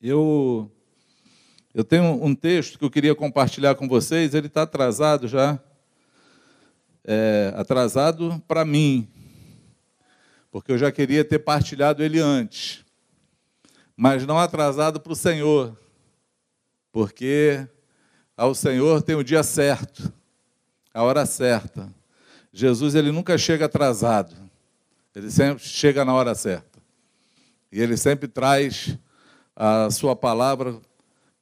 Eu, eu tenho um texto que eu queria compartilhar com vocês, ele está atrasado já. É, atrasado para mim, porque eu já queria ter partilhado ele antes, mas não atrasado para o Senhor, porque ao Senhor tem o dia certo, a hora certa. Jesus ele nunca chega atrasado, ele sempre chega na hora certa. E ele sempre traz a sua palavra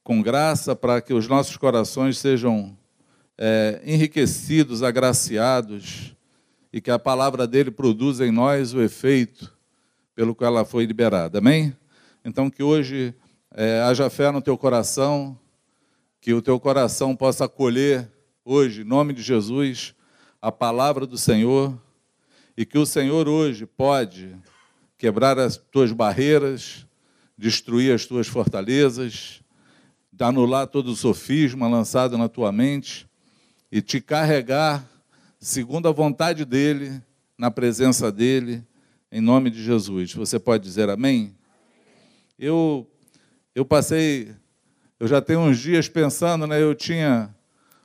com graça para que os nossos corações sejam é, enriquecidos, agraciados, e que a palavra dele produza em nós o efeito pelo qual ela foi liberada. Amém? Então, que hoje é, haja fé no teu coração, que o teu coração possa acolher hoje, em nome de Jesus, a palavra do Senhor, e que o Senhor hoje pode quebrar as tuas barreiras, destruir as tuas fortalezas, anular todo o sofisma lançado na tua mente e te carregar segundo a vontade dele, na presença dele, em nome de Jesus. Você pode dizer amém? Eu eu passei eu já tenho uns dias pensando, né? Eu tinha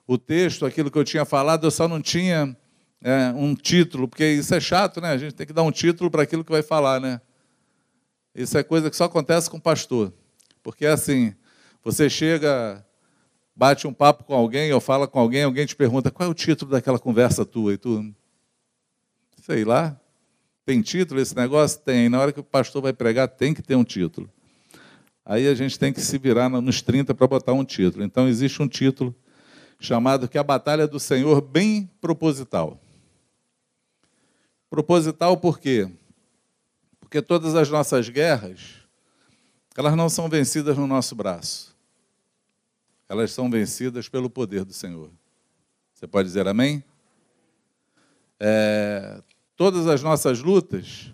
o texto, aquilo que eu tinha falado, eu só não tinha é, um título, porque isso é chato, né? A gente tem que dar um título para aquilo que vai falar, né? Isso é coisa que só acontece com pastor. Porque é assim, você chega, bate um papo com alguém ou fala com alguém, alguém te pergunta qual é o título daquela conversa tua e tu, sei lá, tem título esse negócio? Tem. Na hora que o pastor vai pregar, tem que ter um título. Aí a gente tem que se virar nos 30 para botar um título. Então existe um título chamado que é a Batalha do Senhor bem proposital. Proposital por quê? Porque todas as nossas guerras, elas não são vencidas no nosso braço. Elas são vencidas pelo poder do Senhor. Você pode dizer amém? É, todas as nossas lutas,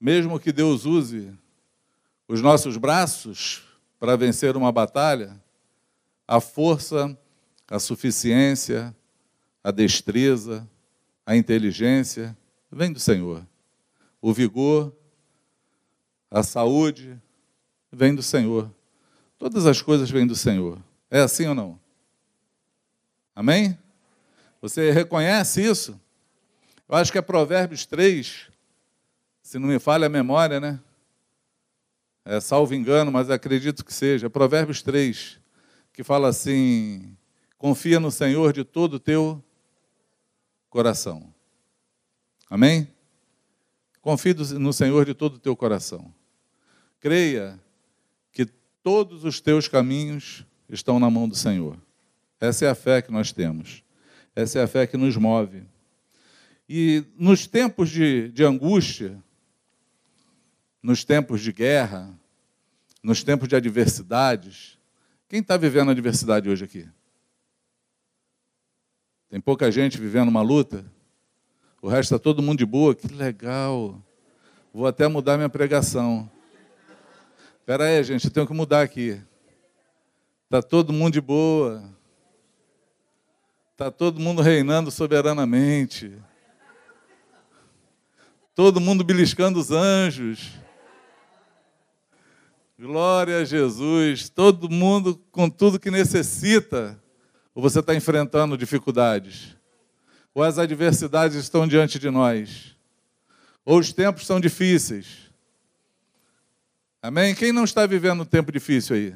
mesmo que Deus use os nossos braços para vencer uma batalha, a força, a suficiência, a destreza, a inteligência vem do Senhor. O vigor, a saúde vem do Senhor. Todas as coisas vêm do Senhor. É assim ou não? Amém? Você reconhece isso? Eu acho que é Provérbios 3, se não me falha a memória, né? É, salvo engano, mas acredito que seja. Provérbios 3, que fala assim: confia no Senhor de todo o teu coração. Amém? Confie no Senhor de todo o teu coração. Creia que todos os teus caminhos estão na mão do Senhor. Essa é a fé que nós temos. Essa é a fé que nos move. E nos tempos de, de angústia, nos tempos de guerra, nos tempos de adversidades, quem está vivendo adversidade hoje aqui? Tem pouca gente vivendo uma luta? O resto está todo mundo de boa, que legal. Vou até mudar minha pregação. Espera aí, gente, eu tenho que mudar aqui. Está todo mundo de boa. Está todo mundo reinando soberanamente. Todo mundo beliscando os anjos. Glória a Jesus. Todo mundo com tudo que necessita. Ou você está enfrentando dificuldades? Ou as adversidades estão diante de nós, ou os tempos são difíceis. Amém? Quem não está vivendo um tempo difícil aí?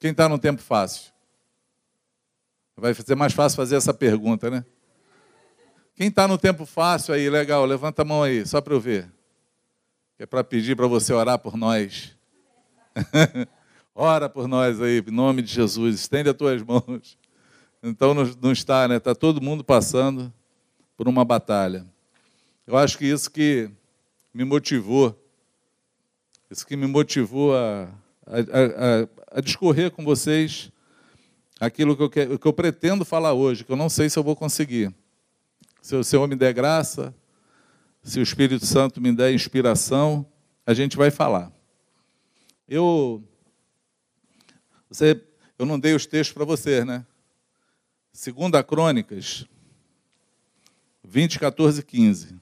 Quem está num tempo fácil? Vai ser mais fácil fazer essa pergunta, né? Quem está no tempo fácil aí, legal, levanta a mão aí, só para eu ver. é para pedir para você orar por nós. Ora por nós aí, em nome de Jesus. Estende as tuas mãos. Então não está, né? Está todo mundo passando por uma batalha. Eu acho que isso que me motivou, isso que me motivou a, a, a, a discorrer com vocês aquilo que eu, que, eu pretendo falar hoje, que eu não sei se eu vou conseguir. Se o Senhor me der graça, se o Espírito Santo me der inspiração, a gente vai falar. Eu, você, eu não dei os textos para vocês, né? Segunda Crônicas 20, 14 e 15.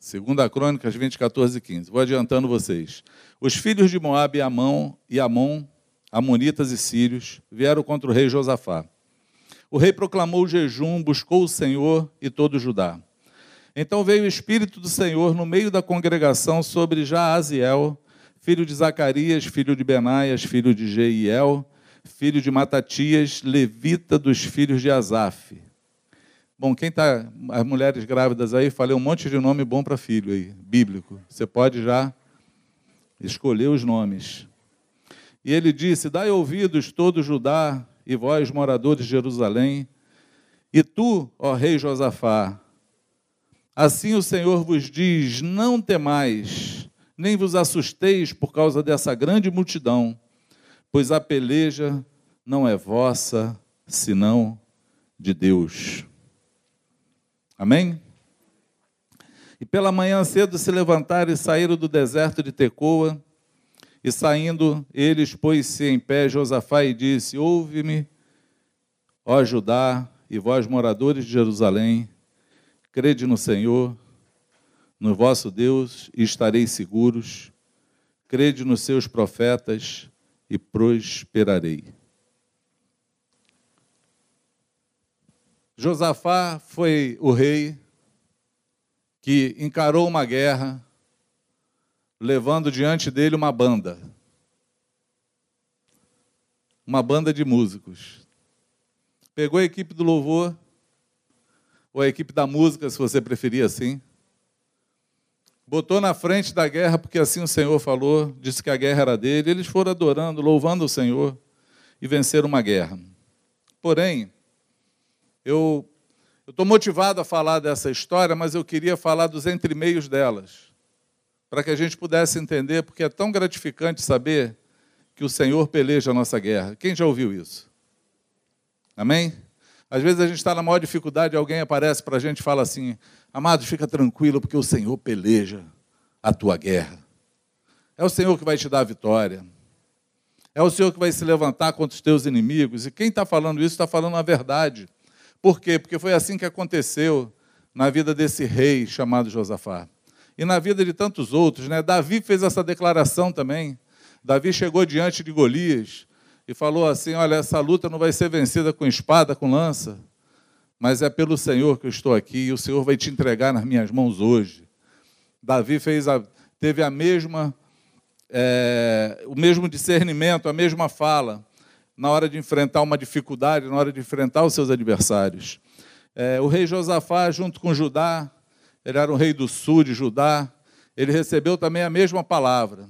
Segunda Crônicas 20, 14 e 15. Vou adiantando vocês. Os filhos de Moabe e Amon, e Amon, amonitas e sírios, vieram contra o rei Josafá. O rei proclamou o jejum, buscou o Senhor e todo Judá. Então veio o Espírito do Senhor no meio da congregação sobre Jaaziel, filho de Zacarias, filho de Benaias, filho de Jeiel, filho de Matatias, levita dos filhos de Asaf. Bom, quem está, as mulheres grávidas aí, falei um monte de nome bom para filho aí, bíblico. Você pode já escolher os nomes. E ele disse: Dai ouvidos todo Judá e vós, moradores de Jerusalém, e tu, ó rei Josafá, assim o Senhor vos diz: Não temais, nem vos assusteis por causa dessa grande multidão pois a peleja não é vossa, senão de Deus. Amém? E pela manhã cedo se levantaram e saíram do deserto de Tecoa, e saindo, eles pôs-se em pé Josafá e disse: Ouve-me, ó Judá, e vós, moradores de Jerusalém, crede no Senhor, no vosso Deus, estareis seguros, crede nos seus profetas, e prosperarei. Josafá foi o rei que encarou uma guerra, levando diante dele uma banda. Uma banda de músicos. Pegou a equipe do louvor, ou a equipe da música, se você preferir assim, botou na frente da guerra, porque assim o Senhor falou, disse que a guerra era dele. Eles foram adorando, louvando o Senhor e venceram uma guerra. Porém, eu estou motivado a falar dessa história, mas eu queria falar dos entremeios delas, para que a gente pudesse entender, porque é tão gratificante saber que o Senhor peleja a nossa guerra. Quem já ouviu isso? Amém? Às vezes a gente está na maior dificuldade, alguém aparece para a gente e fala assim: Amado, fica tranquilo, porque o Senhor peleja a tua guerra. É o Senhor que vai te dar a vitória. É o Senhor que vai se levantar contra os teus inimigos. E quem está falando isso está falando a verdade. Por quê? Porque foi assim que aconteceu na vida desse rei chamado Josafá. E na vida de tantos outros. Né? Davi fez essa declaração também. Davi chegou diante de Golias e falou assim: Olha, essa luta não vai ser vencida com espada, com lança, mas é pelo Senhor que eu estou aqui e o Senhor vai te entregar nas minhas mãos hoje. Davi fez a, teve a mesma, é, o mesmo discernimento, a mesma fala na hora de enfrentar uma dificuldade, na hora de enfrentar os seus adversários. É, o rei Josafá, junto com Judá, ele era o rei do sul de Judá, ele recebeu também a mesma palavra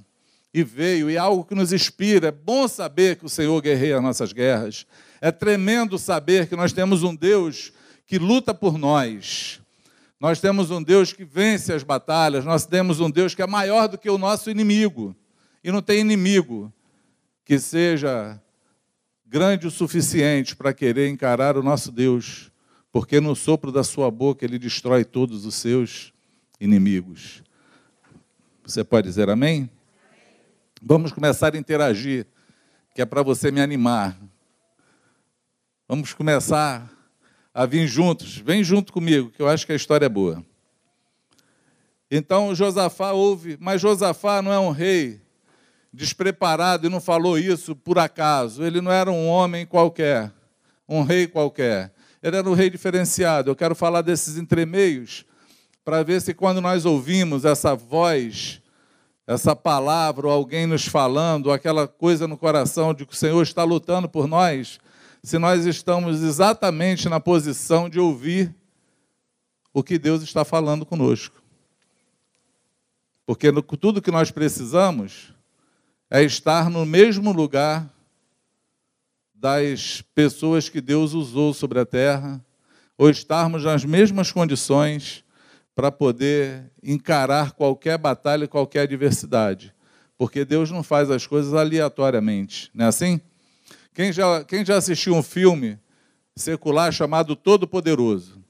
e veio, e é algo que nos inspira. É bom saber que o Senhor guerreia as nossas guerras. É tremendo saber que nós temos um Deus que luta por nós. Nós temos um Deus que vence as batalhas, nós temos um Deus que é maior do que o nosso inimigo. E não tem inimigo que seja grande o suficiente para querer encarar o nosso Deus, porque no sopro da sua boca ele destrói todos os seus inimigos. Você pode dizer amém? Vamos começar a interagir, que é para você me animar. Vamos começar a vir juntos. Vem junto comigo, que eu acho que a história é boa. Então Josafá ouve, mas Josafá não é um rei despreparado e não falou isso por acaso. Ele não era um homem qualquer, um rei qualquer. Ele era um rei diferenciado. Eu quero falar desses entremeios para ver se quando nós ouvimos essa voz, essa palavra, ou alguém nos falando, aquela coisa no coração de que o Senhor está lutando por nós, se nós estamos exatamente na posição de ouvir o que Deus está falando conosco. Porque tudo que nós precisamos é estar no mesmo lugar das pessoas que Deus usou sobre a terra, ou estarmos nas mesmas condições para poder encarar qualquer batalha, qualquer adversidade. Porque Deus não faz as coisas aleatoriamente, não é assim? Quem já, quem já assistiu um filme secular chamado Todo Poderoso?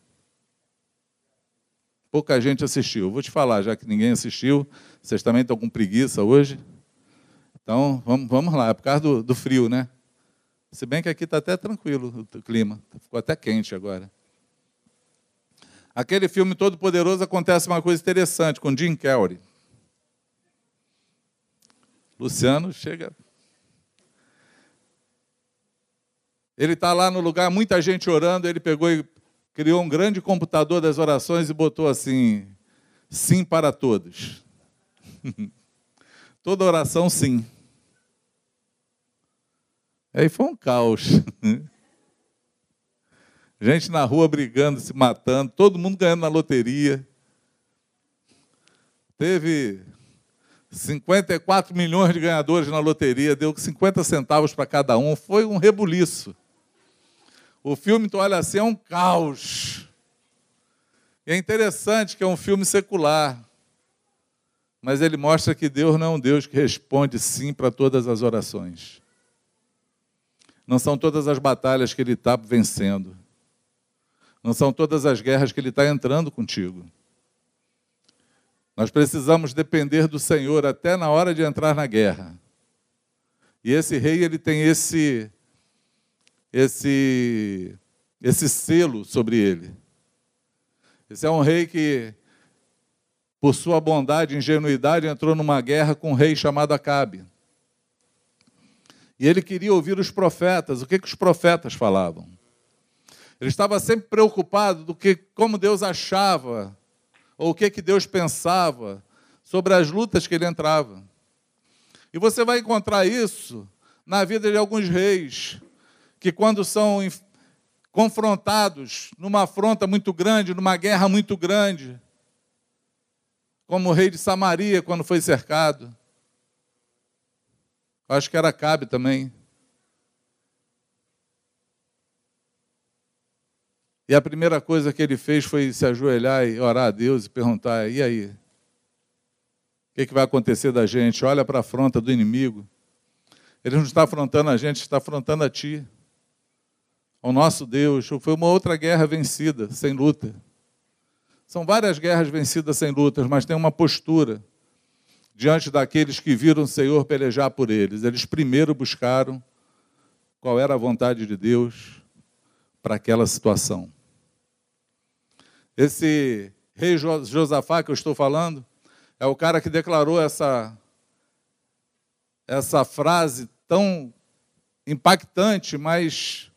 Pouca gente assistiu. Vou te falar, já que ninguém assistiu, vocês também estão com preguiça hoje. Então, vamos, vamos lá, é por causa do, do frio, né? Se bem que aqui está até tranquilo o clima, ficou até quente agora. Aquele filme Todo Poderoso acontece uma coisa interessante com Jim Carrey. Luciano chega. Ele está lá no lugar, muita gente orando, ele pegou e criou um grande computador das orações e botou assim: sim para todos. Toda oração, sim. Aí foi um caos. Gente na rua brigando, se matando, todo mundo ganhando na loteria. Teve 54 milhões de ganhadores na loteria, deu 50 centavos para cada um, foi um rebuliço. O filme, tu olha assim, é um caos. E é interessante que é um filme secular, mas ele mostra que Deus não é um Deus que responde sim para todas as orações. Não são todas as batalhas que ele está vencendo. Não são todas as guerras que ele está entrando contigo. Nós precisamos depender do Senhor até na hora de entrar na guerra. E esse rei ele tem esse esse esse selo sobre ele. Esse é um rei que por sua bondade e ingenuidade entrou numa guerra com um rei chamado Acabe. E ele queria ouvir os profetas. O que, que os profetas falavam? Ele estava sempre preocupado do que como Deus achava ou o que que Deus pensava sobre as lutas que ele entrava. E você vai encontrar isso na vida de alguns reis que quando são confrontados numa afronta muito grande, numa guerra muito grande, como o rei de Samaria quando foi cercado. Acho que era Cabe também. E a primeira coisa que ele fez foi se ajoelhar e orar a Deus e perguntar: e aí? O que, que vai acontecer da gente? Olha para a afronta do inimigo. Ele não está afrontando a gente, está afrontando a ti. O nosso Deus. Foi uma outra guerra vencida, sem luta. São várias guerras vencidas sem lutas, mas tem uma postura diante daqueles que viram o Senhor pelejar por eles. Eles primeiro buscaram qual era a vontade de Deus para aquela situação. Esse rei Josafá que eu estou falando é o cara que declarou essa, essa frase tão impactante, mas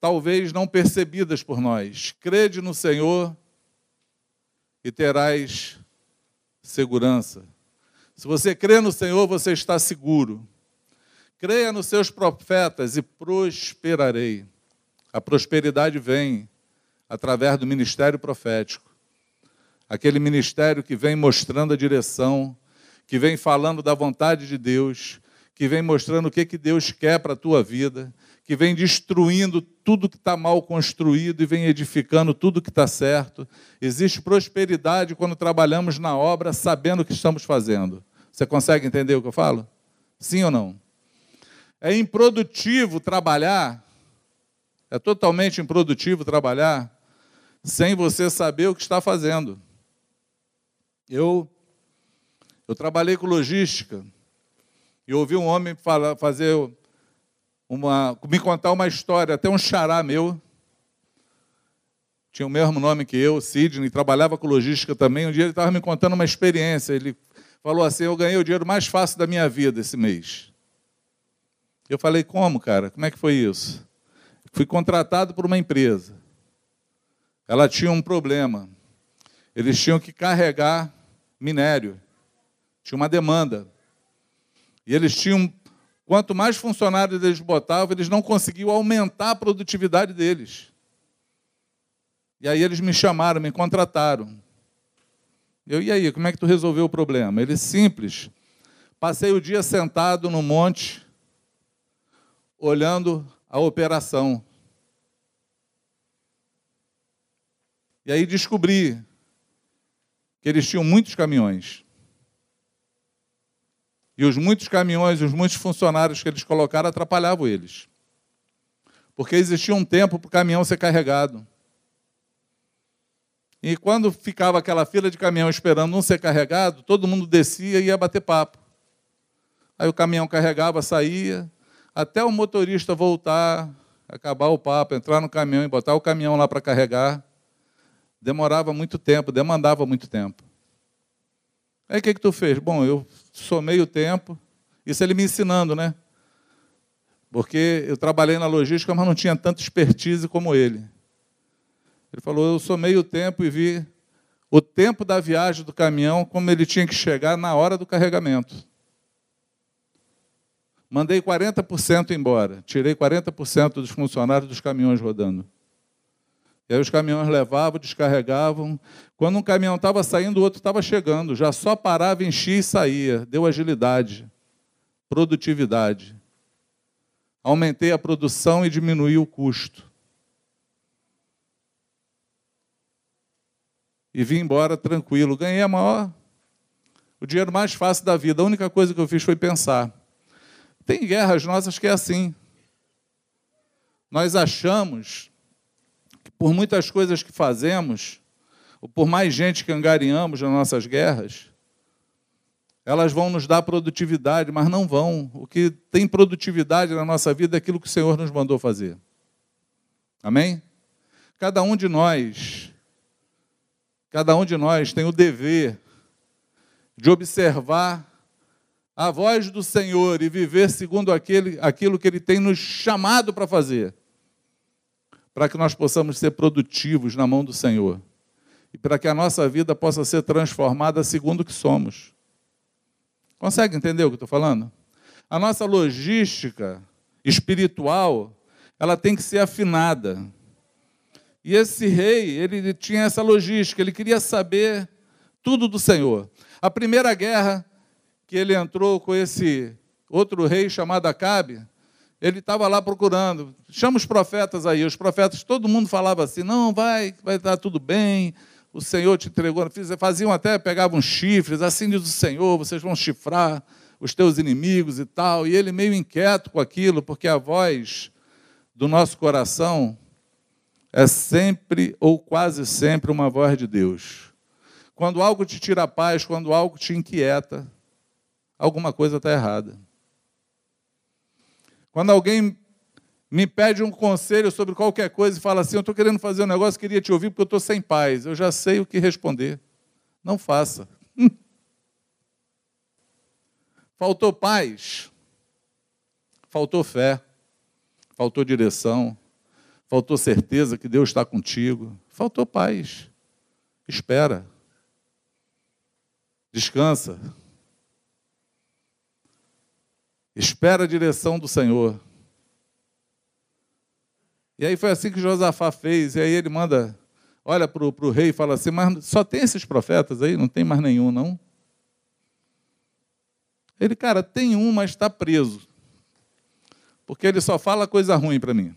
talvez não percebidas por nós. Crede no Senhor e terás segurança. Se você crê no Senhor, você está seguro. Creia nos seus profetas e prosperarei. A prosperidade vem através do ministério profético. Aquele ministério que vem mostrando a direção, que vem falando da vontade de Deus, que vem mostrando o que, que Deus quer para a tua vida, que vem destruindo tudo que está mal construído e vem edificando tudo que está certo. Existe prosperidade quando trabalhamos na obra sabendo o que estamos fazendo. Você consegue entender o que eu falo? Sim ou não? É improdutivo trabalhar, é totalmente improdutivo trabalhar sem você saber o que está fazendo. Eu, eu trabalhei com logística e ouvi um homem falar, fazer uma, me contar uma história, até um xará meu, tinha o mesmo nome que eu, Sidney, trabalhava com logística também. Um dia ele estava me contando uma experiência. Ele falou assim: Eu ganhei o dinheiro mais fácil da minha vida esse mês. Eu falei: Como, cara? Como é que foi isso? Fui contratado por uma empresa ela tinha um problema. Eles tinham que carregar minério. Tinha uma demanda. E eles tinham, quanto mais funcionários eles botavam, eles não conseguiam aumentar a produtividade deles. E aí eles me chamaram, me contrataram. Eu, e aí, como é que tu resolveu o problema? Ele, simples. Passei o dia sentado no monte, olhando a operação. E aí descobri que eles tinham muitos caminhões. E os muitos caminhões, os muitos funcionários que eles colocaram atrapalhavam eles. Porque existia um tempo para o caminhão ser carregado. E quando ficava aquela fila de caminhão esperando não ser carregado, todo mundo descia e ia bater papo. Aí o caminhão carregava, saía, até o motorista voltar, acabar o papo, entrar no caminhão e botar o caminhão lá para carregar. Demorava muito tempo, demandava muito tempo. Aí o que, que tu fez? Bom, eu somei o tempo, isso ele me ensinando, né? Porque eu trabalhei na logística, mas não tinha tanta expertise como ele. Ele falou: eu somei o tempo e vi o tempo da viagem do caminhão, como ele tinha que chegar na hora do carregamento. Mandei 40% embora, tirei 40% dos funcionários dos caminhões rodando. E aí os caminhões levavam, descarregavam. Quando um caminhão estava saindo, o outro estava chegando. Já só parava, enchia e saía. Deu agilidade, produtividade. Aumentei a produção e diminuí o custo. E vim embora tranquilo. Ganhei a maior, o dinheiro mais fácil da vida. A única coisa que eu fiz foi pensar. Tem guerras nossas que é assim. Nós achamos por muitas coisas que fazemos, ou por mais gente que angariamos nas nossas guerras, elas vão nos dar produtividade, mas não vão. O que tem produtividade na nossa vida é aquilo que o Senhor nos mandou fazer. Amém? Cada um de nós, cada um de nós tem o dever de observar a voz do Senhor e viver segundo aquele, aquilo que Ele tem nos chamado para fazer, para que nós possamos ser produtivos na mão do Senhor e para que a nossa vida possa ser transformada segundo o que somos. Consegue entender o que estou falando? A nossa logística espiritual, ela tem que ser afinada. E esse rei, ele tinha essa logística, ele queria saber tudo do Senhor. A primeira guerra que ele entrou com esse outro rei chamado Acabe, ele estava lá procurando. Chama os profetas aí. Os profetas, todo mundo falava assim: não, vai, vai estar tudo bem. O Senhor te entregou. Faziam até, pegavam chifres, assim diz o Senhor, vocês vão chifrar os teus inimigos e tal. E ele meio inquieto com aquilo, porque a voz do nosso coração é sempre ou quase sempre uma voz de Deus. Quando algo te tira a paz, quando algo te inquieta, alguma coisa está errada. Quando alguém me pede um conselho sobre qualquer coisa e fala assim: Eu estou querendo fazer um negócio, queria te ouvir porque eu estou sem paz. Eu já sei o que responder. Não faça. Faltou paz, faltou fé, faltou direção, faltou certeza que Deus está contigo, faltou paz. Espera, descansa, Espera a direção do Senhor. E aí foi assim que Josafá fez. E aí ele manda, olha para o rei e fala assim: Mas só tem esses profetas aí? Não tem mais nenhum, não? Ele, cara, tem um, mas está preso. Porque ele só fala coisa ruim para mim.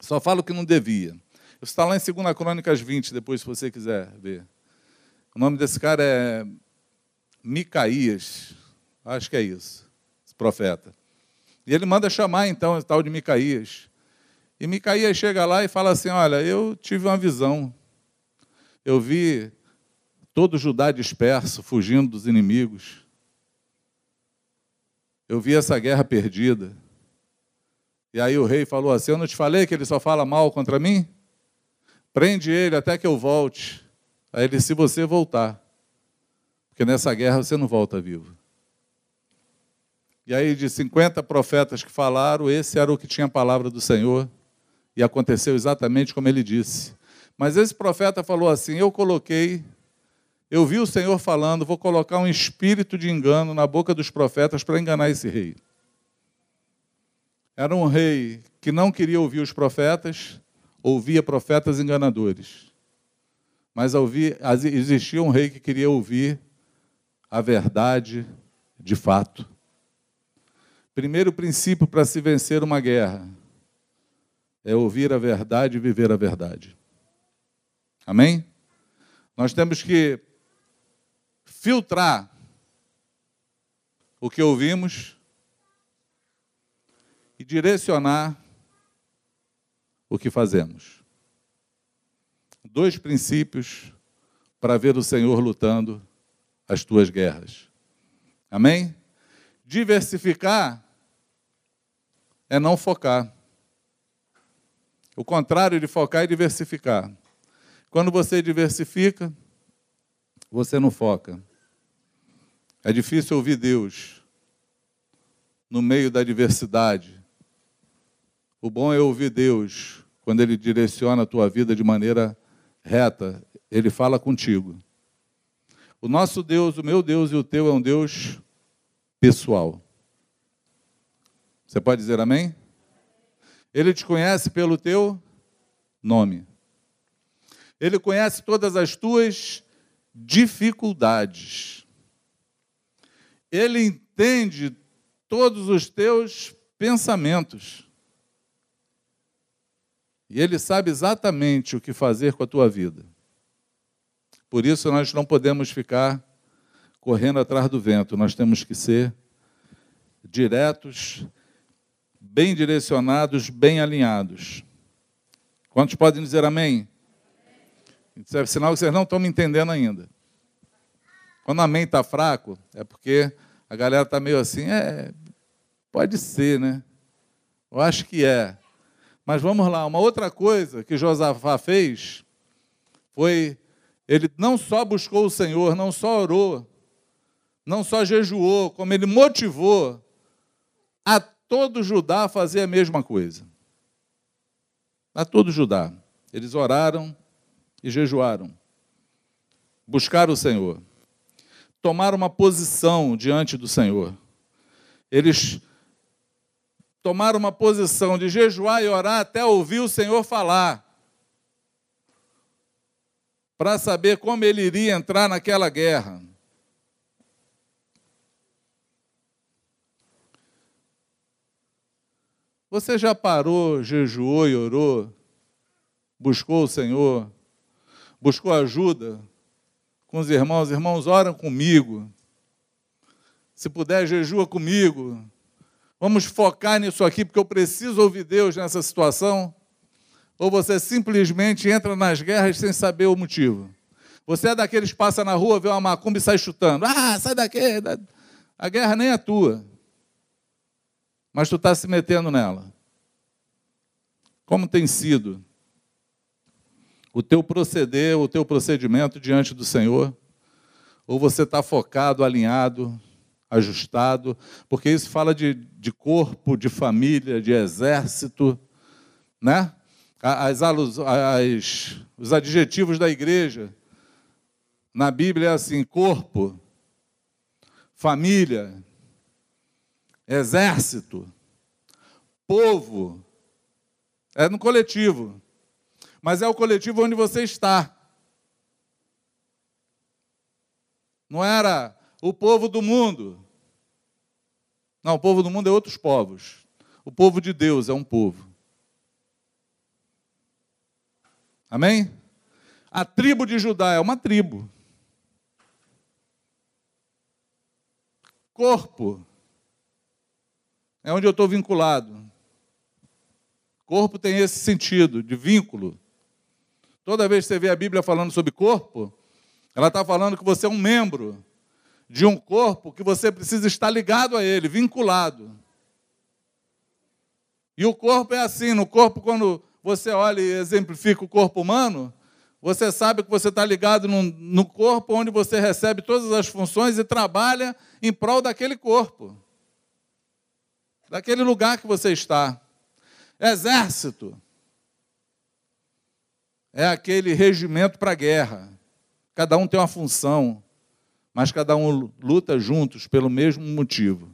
Só fala o que não devia. Isso está lá em 2 Crônicas 20, depois, se você quiser ver. O nome desse cara é Micaías. Acho que é isso profeta. E ele manda chamar então o tal de Micaías. E Micaías chega lá e fala assim: Olha, eu tive uma visão. Eu vi todo Judá disperso, fugindo dos inimigos. Eu vi essa guerra perdida. E aí o rei falou assim: Eu não te falei que ele só fala mal contra mim? Prende ele até que eu volte. Aí ele, se você voltar. Porque nessa guerra você não volta vivo. E aí, de 50 profetas que falaram, esse era o que tinha a palavra do Senhor. E aconteceu exatamente como ele disse. Mas esse profeta falou assim: Eu coloquei, eu vi o Senhor falando, vou colocar um espírito de engano na boca dos profetas para enganar esse rei. Era um rei que não queria ouvir os profetas, ouvia profetas enganadores. Mas existia um rei que queria ouvir a verdade de fato. Primeiro princípio para se vencer uma guerra é ouvir a verdade e viver a verdade. Amém? Nós temos que filtrar o que ouvimos e direcionar o que fazemos. Dois princípios para ver o Senhor lutando as tuas guerras. Amém? Diversificar é não focar. O contrário de focar é diversificar. Quando você diversifica, você não foca. É difícil ouvir Deus no meio da diversidade. O bom é ouvir Deus quando Ele direciona a tua vida de maneira reta. Ele fala contigo. O nosso Deus, o meu Deus e o teu é um Deus pessoal. Você pode dizer amém? Ele te conhece pelo teu nome. Ele conhece todas as tuas dificuldades. Ele entende todos os teus pensamentos. E ele sabe exatamente o que fazer com a tua vida. Por isso nós não podemos ficar correndo atrás do vento, nós temos que ser diretos, bem direcionados, bem alinhados. Quantos podem dizer amém? Isso é sinal que vocês não estão me entendendo ainda. Quando amém está fraco, é porque a galera está meio assim, é, pode ser, né? Eu acho que é. Mas vamos lá, uma outra coisa que Josafá fez foi, ele não só buscou o Senhor, não só orou, não só jejuou, como ele motivou a todo Judá a fazer a mesma coisa. A todo Judá. Eles oraram e jejuaram. Buscaram o Senhor. Tomaram uma posição diante do Senhor. Eles tomaram uma posição de jejuar e orar até ouvir o Senhor falar. Para saber como ele iria entrar naquela guerra. Você já parou, jejuou e orou? Buscou o Senhor? Buscou ajuda com os irmãos? Irmãos, oram comigo. Se puder, jejua comigo. Vamos focar nisso aqui, porque eu preciso ouvir Deus nessa situação. Ou você simplesmente entra nas guerras sem saber o motivo? Você é daqueles que passa na rua, vê uma macumba e sai chutando. Ah, sai daqui. A guerra nem é tua mas tu está se metendo nela. Como tem sido o teu proceder, o teu procedimento diante do Senhor? Ou você está focado, alinhado, ajustado? Porque isso fala de, de corpo, de família, de exército, né? As, as, os adjetivos da igreja na Bíblia é assim: corpo, família, exército, povo. É no coletivo. Mas é o coletivo onde você está. Não era o povo do mundo. Não, o povo do mundo é outros povos. O povo de Deus é um povo. Amém? A tribo de Judá é uma tribo. Corpo é onde eu estou vinculado. Corpo tem esse sentido de vínculo. Toda vez que você vê a Bíblia falando sobre corpo, ela está falando que você é um membro de um corpo que você precisa estar ligado a ele, vinculado. E o corpo é assim: no corpo, quando você olha e exemplifica o corpo humano, você sabe que você está ligado no, corpo onde você recebe todas as funções e trabalha em prol daquele corpo daquele lugar que você está. Exército é aquele regimento para guerra. Cada um tem uma função, mas cada um luta juntos pelo mesmo motivo.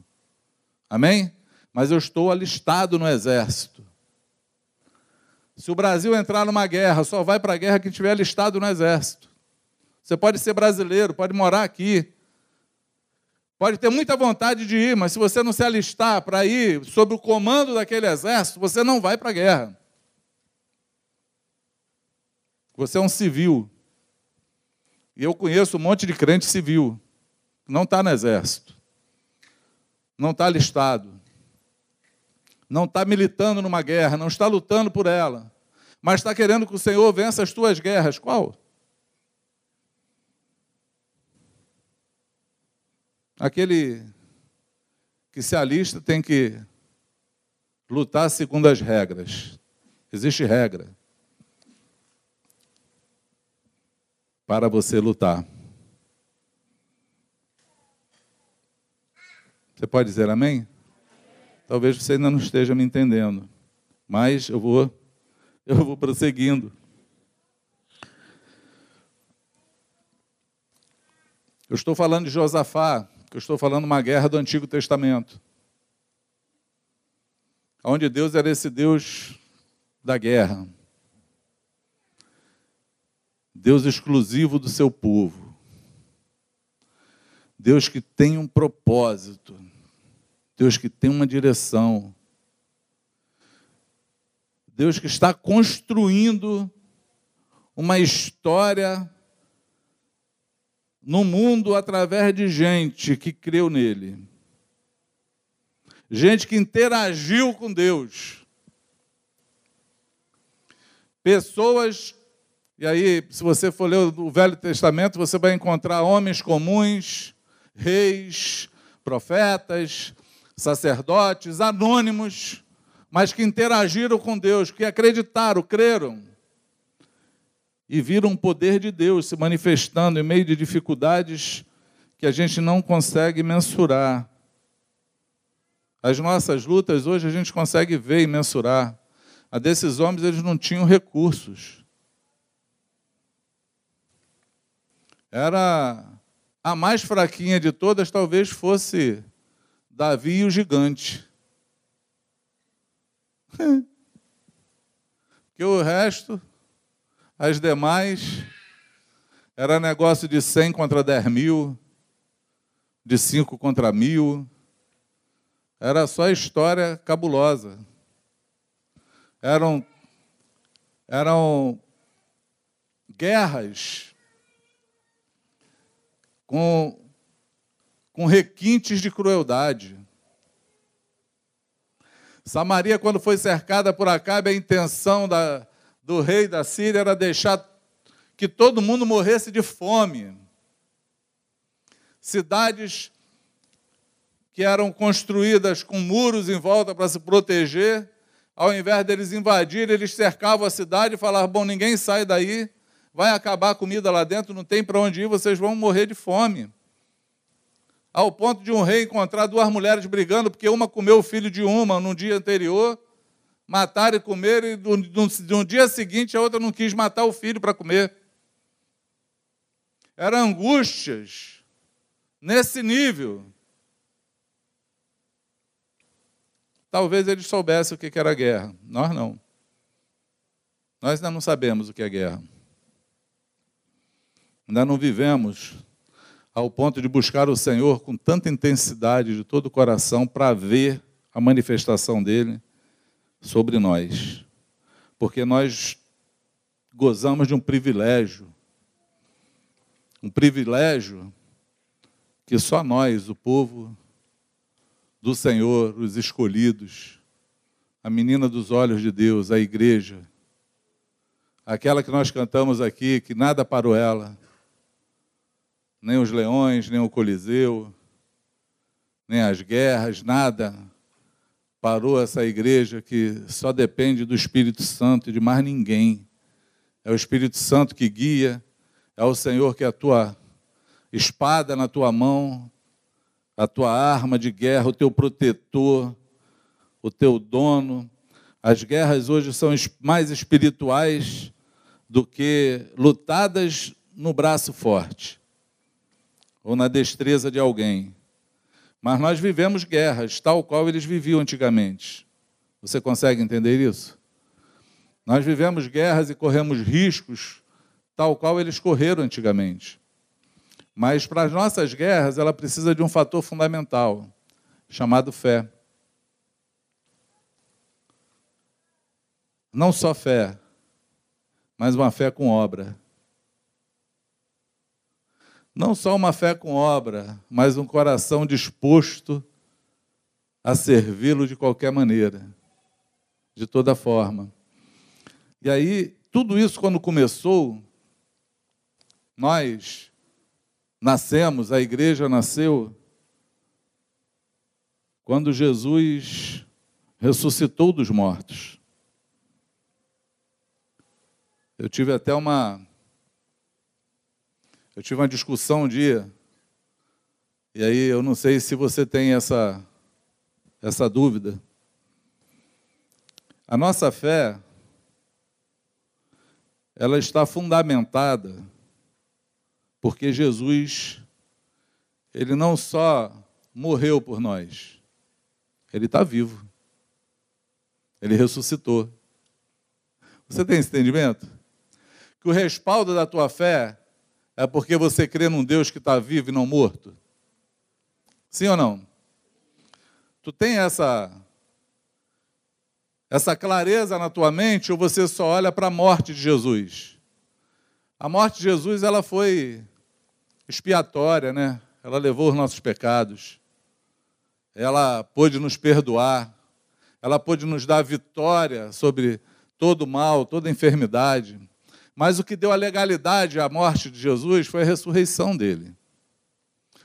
Amém? Mas eu estou alistado no exército. Se o Brasil entrar numa guerra, só vai para a guerra quem estiver alistado no exército. Você pode ser brasileiro, pode morar aqui, Pode ter muita vontade de ir, mas se você não se alistar para ir sob o comando daquele exército, você não vai para a guerra. Você é um civil. E eu conheço um monte de crente civil. Não está no exército. Não está alistado. Não está militando numa guerra. Não está lutando por ela. Mas está querendo que o Senhor vença as tuas guerras. Qual? Aquele que se alista tem que lutar segundo as regras. Existe regra. para você lutar. Você pode dizer amém? Talvez você ainda não esteja me entendendo, mas eu vou eu vou prosseguindo. Eu estou falando de Josafá, eu estou falando uma guerra do Antigo Testamento. Onde Deus era esse Deus da guerra. Deus exclusivo do seu povo. Deus que tem um propósito. Deus que tem uma direção. Deus que está construindo uma história no mundo através de gente que creu nele. Gente que interagiu com Deus. Pessoas e aí, se você for ler o Velho Testamento, você vai encontrar homens comuns, reis, profetas, sacerdotes, anônimos, mas que interagiram com Deus, que acreditaram, creram e viram o poder de Deus se manifestando em meio de dificuldades que a gente não consegue mensurar. As nossas lutas hoje a gente consegue ver e mensurar. A desses homens eles não tinham recursos. era a mais fraquinha de todas, talvez fosse Davi e o gigante. Porque o resto, as demais, era negócio de 100 contra 10 mil, de 5 contra mil. Era só história cabulosa. Eram, eram guerras com, com requintes de crueldade. Samaria, quando foi cercada por Acabe, a intenção da, do rei da Síria era deixar que todo mundo morresse de fome. Cidades que eram construídas com muros em volta para se proteger, ao invés deles invadirem, eles cercavam a cidade e falavam: bom, ninguém sai daí, vai acabar a comida lá dentro, não tem para onde ir, vocês vão morrer de fome. Ao ponto de um rei encontrar duas mulheres brigando, porque uma comeu o filho de uma no dia anterior, mataram e comeram, e no, no, no dia seguinte a outra não quis matar o filho para comer. Eram angústias nesse nível. Talvez eles soubessem o que era guerra, nós não. Nós ainda não sabemos o que é guerra. Ainda não vivemos ao ponto de buscar o Senhor com tanta intensidade de todo o coração para ver a manifestação dele sobre nós. Porque nós gozamos de um privilégio. Um privilégio que só nós, o povo do Senhor, os escolhidos, a menina dos olhos de Deus, a igreja, aquela que nós cantamos aqui, que nada parou ela, nem os leões, nem o Coliseu, nem as guerras, nada parou essa igreja que só depende do Espírito Santo e de mais ninguém. É o Espírito Santo que guia, é o Senhor que é a tua espada na tua mão, a tua arma de guerra, o teu protetor, o teu dono. As guerras hoje são mais espirituais do que lutadas no braço forte ou na destreza de alguém. Mas nós vivemos guerras, tal qual eles viviam antigamente. Você consegue entender isso? Nós vivemos guerras e corremos riscos, tal qual eles correram antigamente. Mas para as nossas guerras, ela precisa de um fator fundamental, chamado fé. Não só fé, mas uma fé com obra. Não só uma fé com obra, mas um coração disposto a servi-lo de qualquer maneira, de toda forma. E aí, tudo isso quando começou, nós nascemos, a igreja nasceu, quando Jesus ressuscitou dos mortos. Eu tive até uma Eu tive uma discussão um dia, e aí eu não sei se você tem essa, essa dúvida. A nossa fé, ela está fundamentada porque Jesus, ele não só morreu por nós, ele está vivo. Ele ressuscitou. Você tem esse entendimento? Que o respaldo da tua fé é porque você crê num Deus que está vivo e não morto? Sim ou não? Tu tem essa essa clareza na tua mente ou você só olha para a morte de Jesus? A morte de Jesus ela foi expiatória, né? Ela levou os nossos pecados. Ela pôde nos perdoar. Ela pôde nos dar vitória sobre todo o mal, toda enfermidade. Mas o que deu a legalidade à morte de Jesus foi a ressurreição dele.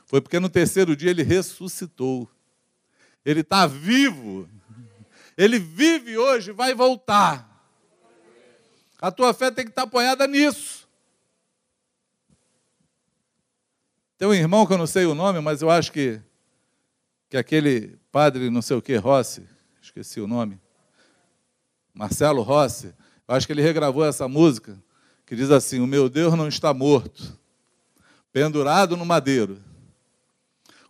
Foi porque no terceiro dia ele ressuscitou. Ele está vivo. Ele vive hoje, vai voltar. A tua fé tem que estar apoiada nisso. Tem um irmão que eu não sei o nome, mas eu acho que, que aquele padre não sei o que, Rossi, esqueci o nome, Marcelo Rossi, eu acho que ele regravou essa música, que diz assim: O meu Deus não está morto, pendurado no madeiro.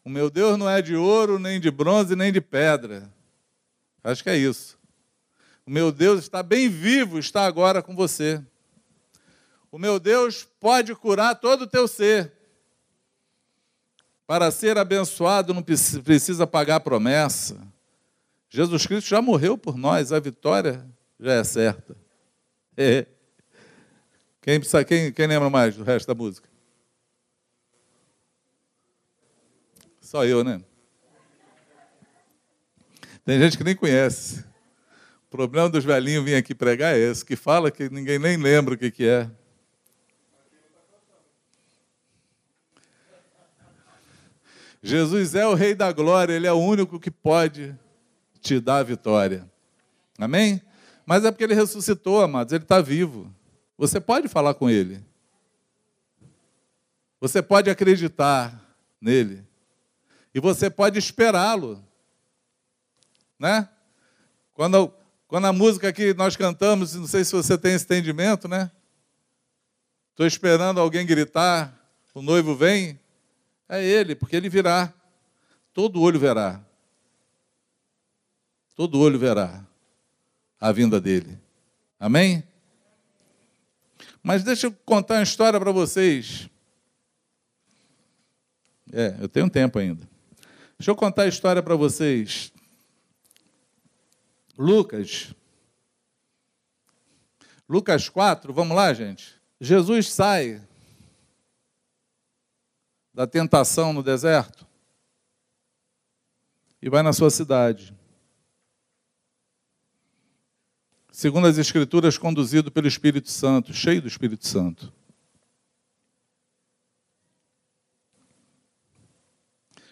O meu Deus não é de ouro, nem de bronze, nem de pedra. Acho que é isso. O meu Deus está bem vivo, está agora com você. O meu Deus pode curar todo o teu ser. Para ser abençoado não precisa pagar promessa. Jesus Cristo já morreu por nós, a vitória já é certa. É. Quem, quem, quem lembra mais do resto da música? Só eu, né? Tem gente que nem conhece. O problema dos velhinhos vir aqui pregar é esse, que fala que ninguém nem lembra o que, que é. Jesus é o Rei da Glória, Ele é o único que pode te dar a vitória. Amém? Mas é porque Ele ressuscitou, amados, Ele está vivo. Você pode falar com Ele. Você pode acreditar nele. E você pode esperá-lo. Né? Quando, quando a música que nós cantamos, não sei se você tem esse entendimento, né? Estou esperando alguém gritar, o noivo vem. É ele, porque ele virá. Todo olho verá. Todo olho verá a vinda dele. Amém? Mas deixa eu contar uma história para vocês. É, eu tenho tempo ainda. Deixa eu contar a história para vocês. Lucas. Lucas 4, vamos lá, gente? Jesus sai da tentação no deserto e vai na sua cidade. Segundo as Escrituras, conduzido pelo Espírito Santo, cheio do Espírito Santo.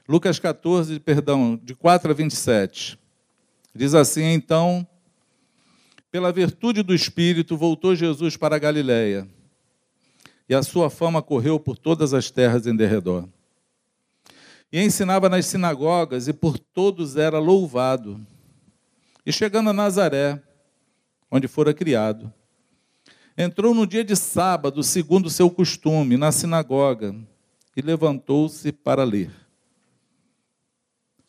Lucas 14, perdão, de 4 a 27. Diz assim: Então, pela virtude do Espírito, voltou Jesus para a Galiléia e a sua fama correu por todas as terras em derredor. E ensinava nas sinagogas, e por todos era louvado. E chegando a Nazaré, onde fora criado, entrou no dia de sábado, segundo seu costume, na sinagoga, e levantou-se para ler.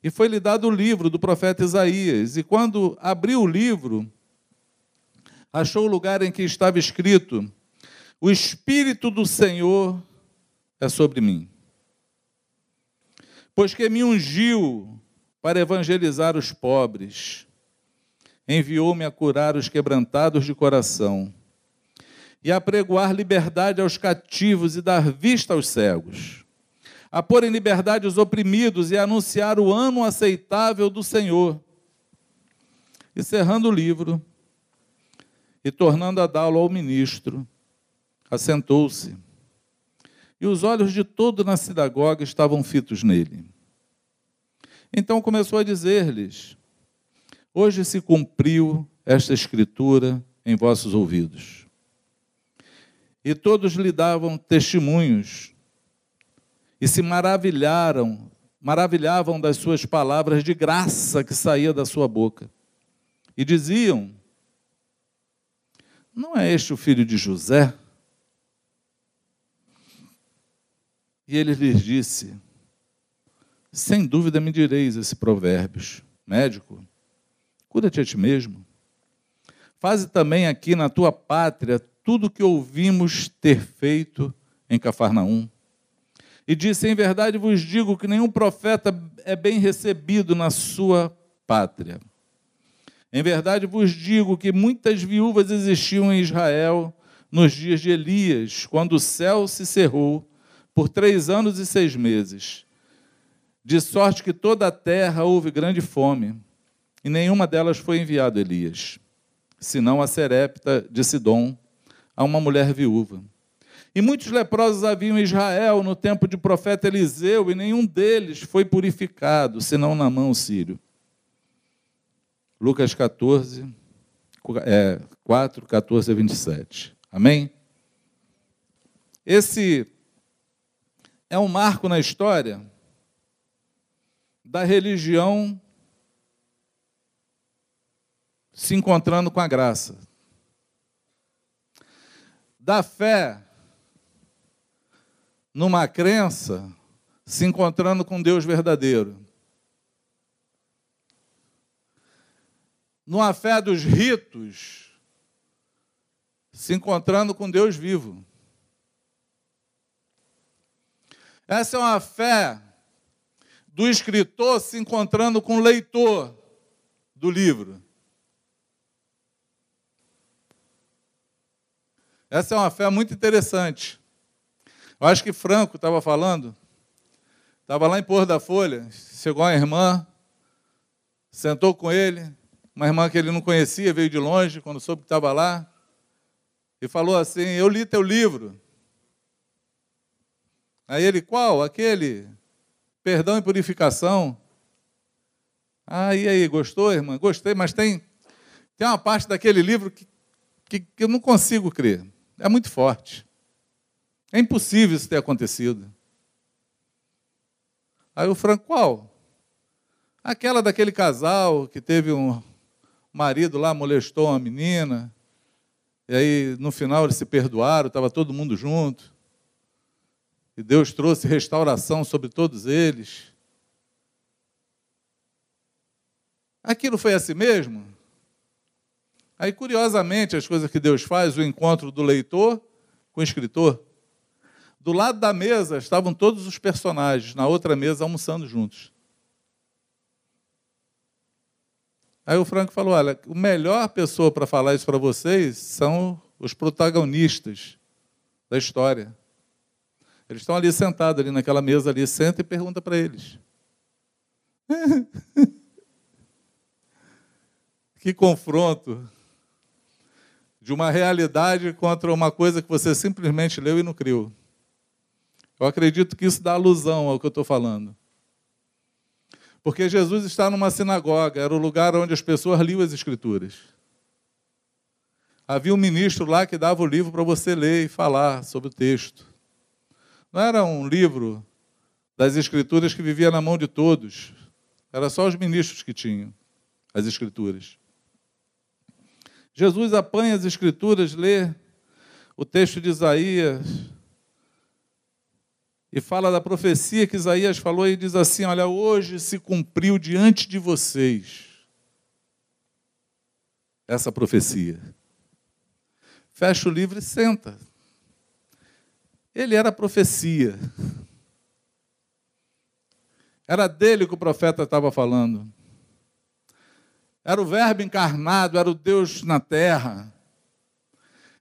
E foi-lhe dado o livro do profeta Isaías, e quando abriu o livro, achou o lugar em que estava escrito: o Espírito do Senhor é sobre mim, pois que me ungiu para evangelizar os pobres, enviou-me a curar os quebrantados de coração e a pregoar liberdade aos cativos e dar vista aos cegos, a pôr em liberdade os oprimidos e a anunciar o ano aceitável do Senhor. E cerrando o livro e tornando a dá-lo ao ministro, assentou-se. E os olhos de todo na sinagoga estavam fitos nele. Então começou a dizer-lhes: Hoje se cumpriu esta escritura em vossos ouvidos. E todos lhe davam testemunhos e se maravilharam, maravilhavam das suas palavras de graça que saía da sua boca. E diziam: Não é este o filho de José? E ele lhes disse: Sem dúvida me direis esse provérbios, médico, cura-te a ti mesmo. Faze também aqui na tua pátria tudo o que ouvimos ter feito em Cafarnaum. E disse: Em verdade vos digo que nenhum profeta é bem recebido na sua pátria. Em verdade vos digo que muitas viúvas existiam em Israel nos dias de Elias, quando o céu se cerrou por três anos e seis meses, de sorte que toda a terra houve grande fome, e nenhuma delas foi enviado Elias, senão a Serepta de Sidom, a uma mulher viúva. E muitos leprosos haviam em Israel no tempo de profeta Eliseu, e nenhum deles foi purificado, senão na mão sírio. Lucas 14, é, 4, 14 a 27. Amém? Esse é um marco na história da religião se encontrando com a graça. Da fé numa crença se encontrando com Deus verdadeiro. Numa fé dos ritos se encontrando com Deus vivo. Essa é uma fé do escritor se encontrando com o leitor do livro. Essa é uma fé muito interessante. Eu acho que Franco estava falando, estava lá em Pôr da Folha, chegou uma irmã, sentou com ele, uma irmã que ele não conhecia, veio de longe, quando soube que estava lá, e falou assim: Eu li teu livro. Aí ele, qual? Aquele perdão e purificação. Ah, e aí, gostou, irmã? Gostei, mas tem, tem uma parte daquele livro que, que, que eu não consigo crer. É muito forte. É impossível isso ter acontecido. Aí o Franco, qual? Aquela daquele casal que teve um marido lá, molestou uma menina, e aí no final eles se perdoaram, estava todo mundo junto. E Deus trouxe restauração sobre todos eles. Aquilo foi assim mesmo? Aí, curiosamente, as coisas que Deus faz, o encontro do leitor com o escritor. Do lado da mesa estavam todos os personagens, na outra mesa almoçando juntos. Aí o Franco falou: Olha, a melhor pessoa para falar isso para vocês são os protagonistas da história. Eles estão ali sentados, ali naquela mesa ali, senta e pergunta para eles. que confronto de uma realidade contra uma coisa que você simplesmente leu e não criou. Eu acredito que isso dá alusão ao que eu estou falando. Porque Jesus está numa sinagoga, era o lugar onde as pessoas liam as Escrituras. Havia um ministro lá que dava o livro para você ler e falar sobre o texto. Não era um livro das Escrituras que vivia na mão de todos. Era só os ministros que tinham as Escrituras. Jesus apanha as Escrituras, lê o texto de Isaías e fala da profecia que Isaías falou e diz assim: Olha, hoje se cumpriu diante de vocês essa profecia. Fecha o livro e senta. Ele era profecia. Era dele que o profeta estava falando. Era o Verbo encarnado, era o Deus na terra.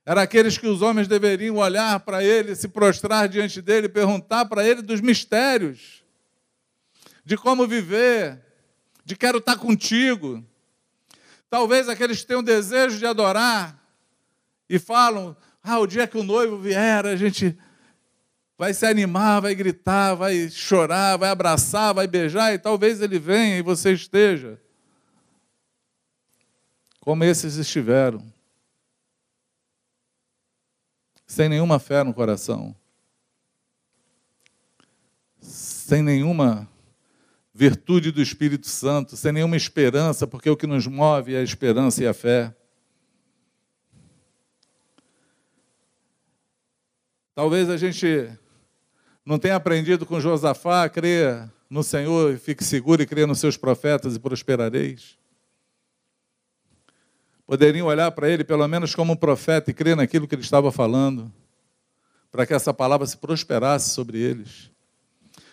Era aqueles que os homens deveriam olhar para ele, se prostrar diante dele, perguntar para ele dos mistérios, de como viver, de quero estar contigo. Talvez aqueles que o desejo de adorar e falam: ah, o dia que o noivo vier, a gente vai se animar, vai gritar, vai chorar, vai abraçar, vai beijar, e talvez ele venha e você esteja. Como esses estiveram. Sem nenhuma fé no coração. sem nenhuma virtude do Espírito Santo, sem nenhuma esperança, porque o que nos move é a esperança e a fé. Talvez a gente não tenha aprendido com Josafá a crer no Senhor e fique seguro e crer nos seus profetas e prosperareis. Poderiam olhar para ele pelo menos como um profeta e crer naquilo que ele estava falando, para que essa palavra se prosperasse sobre eles.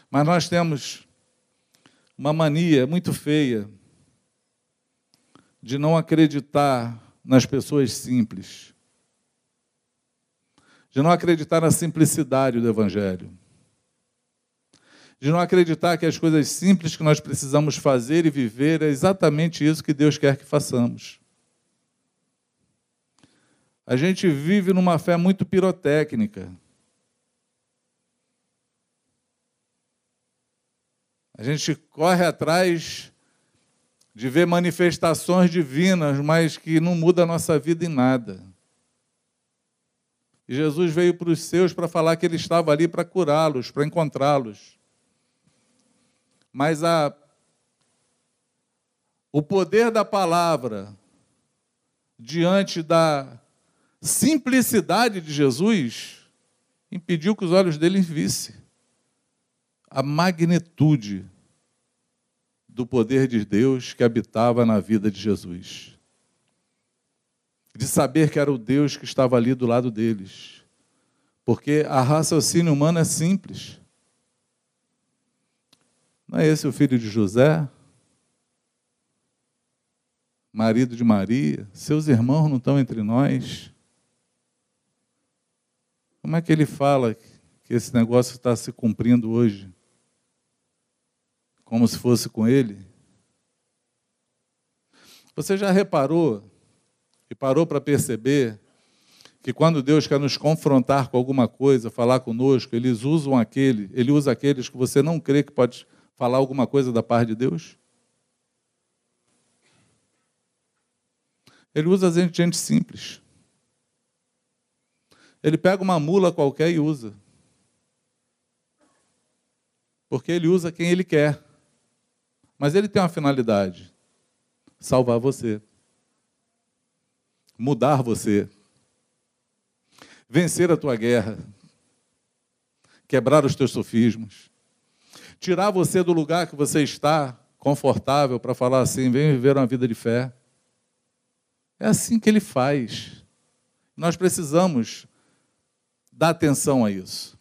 Mas nós temos uma mania muito feia de não acreditar nas pessoas simples, de não acreditar na simplicidade do Evangelho, de não acreditar que as coisas simples que nós precisamos fazer e viver é exatamente isso que Deus quer que façamos. A gente vive numa fé muito pirotécnica. A gente corre atrás de ver manifestações divinas, mas que não muda a nossa vida em nada. E Jesus veio para os seus para falar que ele estava ali para curá-los, para encontrá-los. Mas a, o poder da palavra diante da simplicidade de Jesus impediu que os olhos dele vissem a magnitude do poder de Deus que habitava na vida de Jesus. De saber que era o Deus que estava ali do lado deles. Porque a raciocínio humano é simples. Não é esse o filho de José? Marido de Maria? Seus irmãos não estão entre nós? Como é que ele fala que esse negócio está se cumprindo hoje? como se fosse com ele? Você já reparou e parou para perceber que quando Deus quer nos confrontar com alguma coisa, falar conosco, eles usam aquele, ele usa aqueles que você não crê que pode falar alguma coisa da parte de Deus? Ele usa gente, gente simples. Ele pega uma mula qualquer e usa. Porque ele usa quem ele quer. Mas ele tem uma finalidade: salvar você, mudar você, vencer a tua guerra, quebrar os teus sofismos, tirar você do lugar que você está confortável para falar assim: vem viver uma vida de fé. É assim que ele faz. Nós precisamos dar atenção a isso.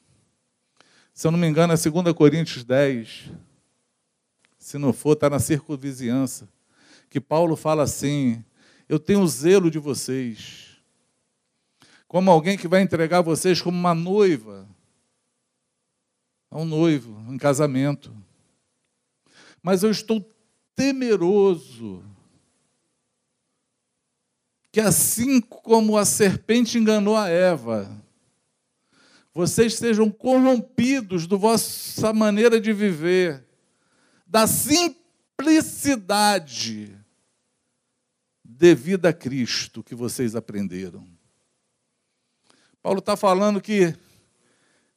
Se eu não me engano, é 2 Coríntios 10, se não for, está na circunvizinhança. Que Paulo fala assim: Eu tenho zelo de vocês, como alguém que vai entregar vocês como uma noiva a um noivo em casamento. Mas eu estou temeroso que assim como a serpente enganou a Eva, vocês sejam corrompidos do vossa maneira de viver da simplicidade devida a Cristo que vocês aprenderam. Paulo está falando que,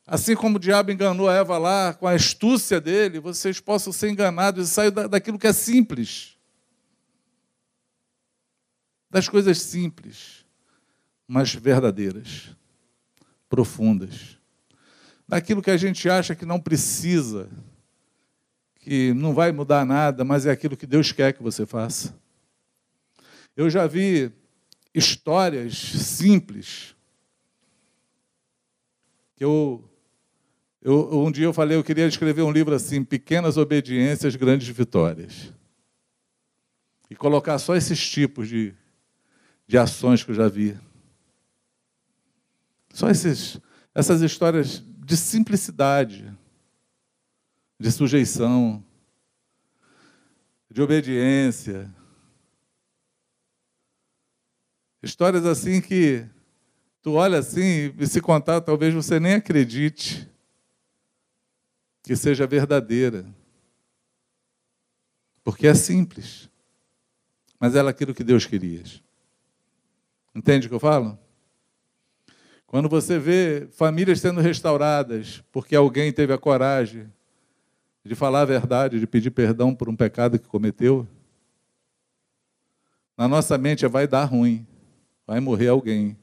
assim como o diabo enganou Eva lá com a astúcia dele, vocês possam ser enganados e sair daquilo que é simples. Das coisas simples, mas verdadeiras, profundas. Daquilo que a gente acha que não precisa que não vai mudar nada, mas é aquilo que Deus quer que você faça. Eu já vi histórias simples que eu, eu um dia eu falei eu queria escrever um livro assim, pequenas obediências, grandes vitórias, e colocar só esses tipos de, de ações que eu já vi. Só esses, essas histórias de simplicidade de sujeição, de obediência. Histórias assim que tu olha assim e se contar, talvez você nem acredite que seja verdadeira. Porque é simples. Mas era aquilo que Deus queria. Entende o que eu falo? Quando você vê famílias sendo restauradas porque alguém teve a coragem de falar a verdade, de pedir perdão por um pecado que cometeu, na nossa mente vai dar ruim, vai morrer alguém,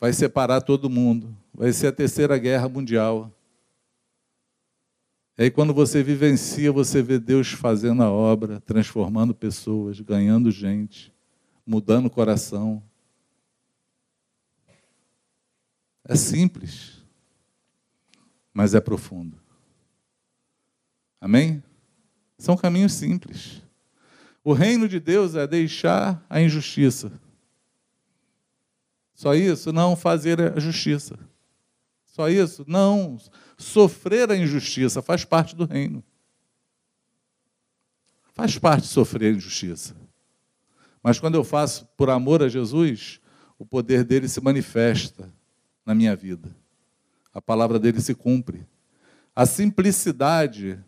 vai separar todo mundo, vai ser a terceira guerra mundial. E aí, quando você vivencia, você vê Deus fazendo a obra, transformando pessoas, ganhando gente, mudando o coração. É simples, mas é profundo. Amém? São caminhos simples. O reino de Deus é deixar a injustiça. Só isso? Não fazer a justiça. Só isso? Não. Sofrer a injustiça faz parte do reino. Faz parte sofrer a injustiça. Mas quando eu faço por amor a Jesus, o poder dele se manifesta na minha vida. A palavra dele se cumpre. A simplicidade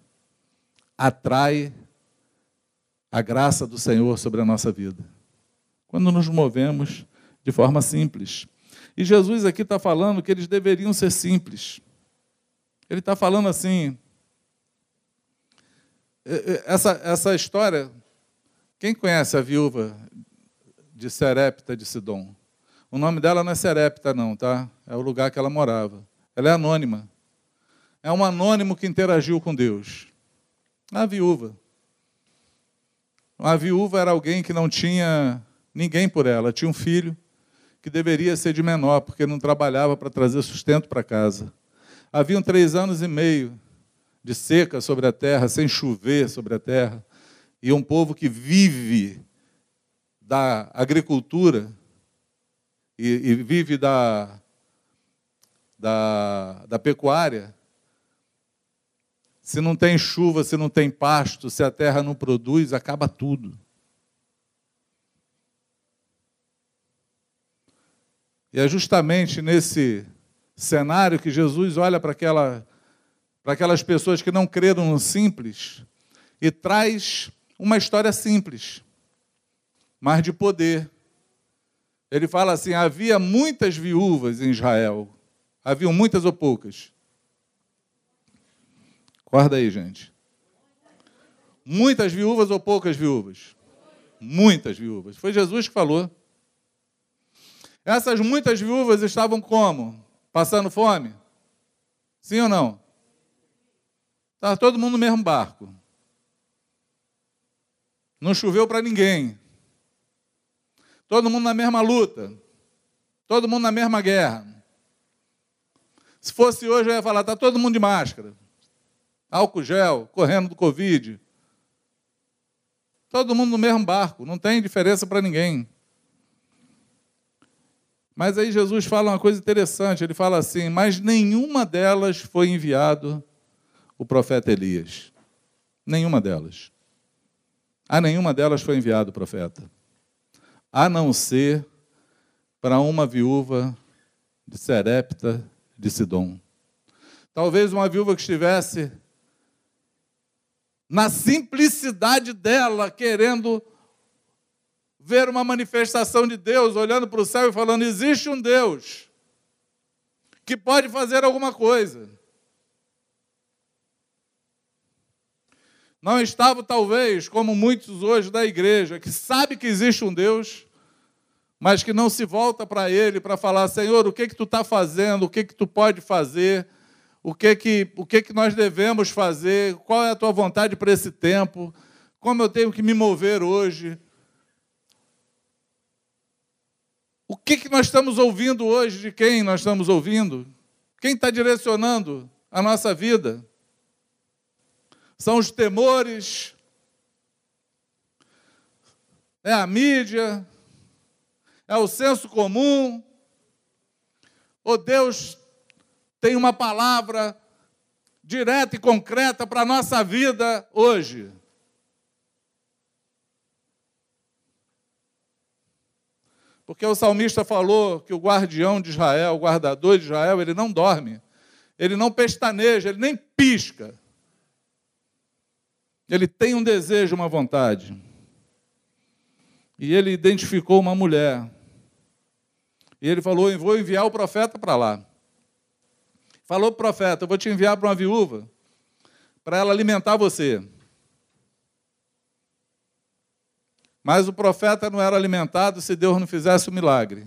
atrai a graça do Senhor sobre a nossa vida. Quando nos movemos de forma simples. E Jesus aqui está falando que eles deveriam ser simples. Ele está falando assim. Essa, essa história, quem conhece a viúva de Serepta de Sidom? O nome dela não é Serepta, não, tá? É o lugar que ela morava. Ela é anônima. É um anônimo que interagiu com Deus. A viúva. A viúva era alguém que não tinha ninguém por ela. Tinha um filho que deveria ser de menor, porque não trabalhava para trazer sustento para casa. Haviam três anos e meio de seca sobre a terra, sem chover sobre a terra, e um povo que vive da agricultura e, e vive da, da, da pecuária, se não tem chuva, se não tem pasto, se a terra não produz, acaba tudo. E é justamente nesse cenário que Jesus olha para, aquela, para aquelas pessoas que não creram no simples e traz uma história simples, mas de poder. Ele fala assim: havia muitas viúvas em Israel. Haviam muitas ou poucas? Guarda aí, gente. Muitas viúvas ou poucas viúvas? Muitas viúvas. Foi Jesus que falou. Essas muitas viúvas estavam como? Passando fome? Sim ou não? Estava todo mundo no mesmo barco. Não choveu para ninguém. Todo mundo na mesma luta. Todo mundo na mesma guerra. Se fosse hoje, eu ia falar: está todo mundo de máscara álcool gel, correndo do Covid. Todo mundo no mesmo barco, não tem diferença para ninguém. Mas aí Jesus fala uma coisa interessante, ele fala assim: "Mas nenhuma delas foi enviado o profeta Elias. Nenhuma delas. A nenhuma delas foi enviado o profeta. A não ser para uma viúva de Serepta de Sidom. Talvez uma viúva que estivesse na simplicidade dela, querendo ver uma manifestação de Deus, olhando para o céu e falando: existe um Deus que pode fazer alguma coisa. Não estava, talvez, como muitos hoje da igreja, que sabe que existe um Deus, mas que não se volta para Ele para falar: Senhor, o que que tu está fazendo? O que que tu pode fazer? o que que, o que que nós devemos fazer, qual é a tua vontade para esse tempo, como eu tenho que me mover hoje. O que, que nós estamos ouvindo hoje, de quem nós estamos ouvindo? Quem está direcionando a nossa vida? São os temores, é a mídia, é o senso comum, ou Deus tem uma palavra direta e concreta para a nossa vida hoje. Porque o salmista falou que o guardião de Israel, o guardador de Israel, ele não dorme, ele não pestaneja, ele nem pisca. Ele tem um desejo, uma vontade. E ele identificou uma mulher. E ele falou: Eu vou enviar o profeta para lá. Falou para o profeta: Eu vou te enviar para uma viúva para ela alimentar você. Mas o profeta não era alimentado se Deus não fizesse o milagre.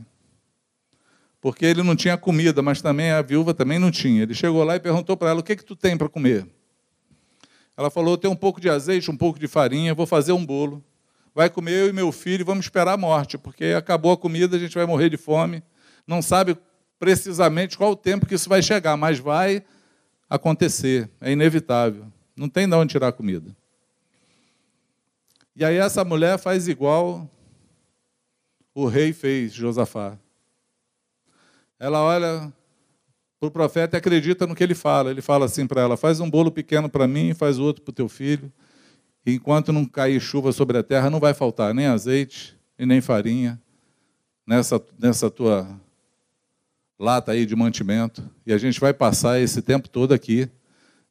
Porque ele não tinha comida, mas também a viúva também não tinha. Ele chegou lá e perguntou para ela: "O que que tu tem para comer?" Ela falou: "Eu tenho um pouco de azeite, um pouco de farinha, vou fazer um bolo. Vai comer eu e meu filho vamos esperar a morte, porque acabou a comida, a gente vai morrer de fome. Não sabe precisamente qual o tempo que isso vai chegar, mas vai acontecer, é inevitável. Não tem de onde tirar comida. E aí essa mulher faz igual o rei fez, Josafá. Ela olha para o profeta e acredita no que ele fala. Ele fala assim para ela: faz um bolo pequeno para mim, faz outro para o teu filho. E enquanto não cair chuva sobre a terra, não vai faltar nem azeite e nem farinha nessa, nessa tua lata aí de mantimento. E a gente vai passar esse tempo todo aqui,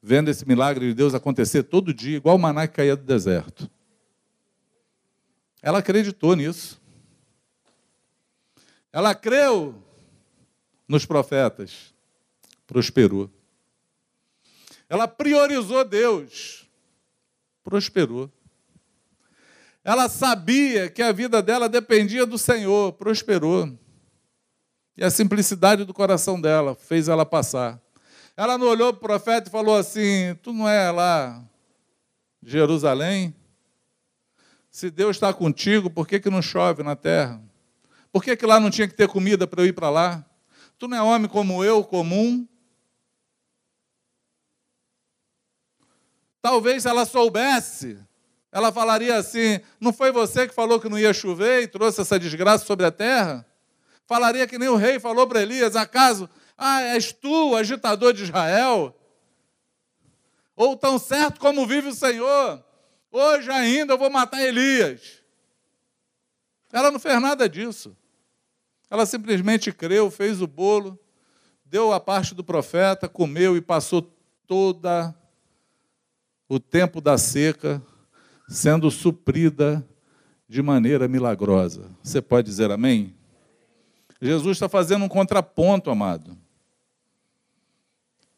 vendo esse milagre de Deus acontecer todo dia, igual o maná que caía do deserto. Ela acreditou nisso. Ela creu nos profetas. Prosperou. Ela priorizou Deus. Prosperou. Ela sabia que a vida dela dependia do Senhor. Prosperou. E a simplicidade do coração dela fez ela passar. Ela não olhou para o profeta e falou assim: Tu não é lá Jerusalém? Se Deus está contigo, por que, que não chove na terra? Por que, que lá não tinha que ter comida para eu ir para lá? Tu não é homem como eu, comum? Talvez ela soubesse, ela falaria assim: não foi você que falou que não ia chover e trouxe essa desgraça sobre a terra? Falaria que nem o rei falou para Elias: acaso, ah, és tu, agitador de Israel? Ou tão certo como vive o Senhor, Hoje ainda eu vou matar Elias. Ela não fez nada disso. Ela simplesmente creu, fez o bolo, deu a parte do profeta, comeu e passou toda o tempo da seca sendo suprida de maneira milagrosa. Você pode dizer amém? Jesus está fazendo um contraponto, amado.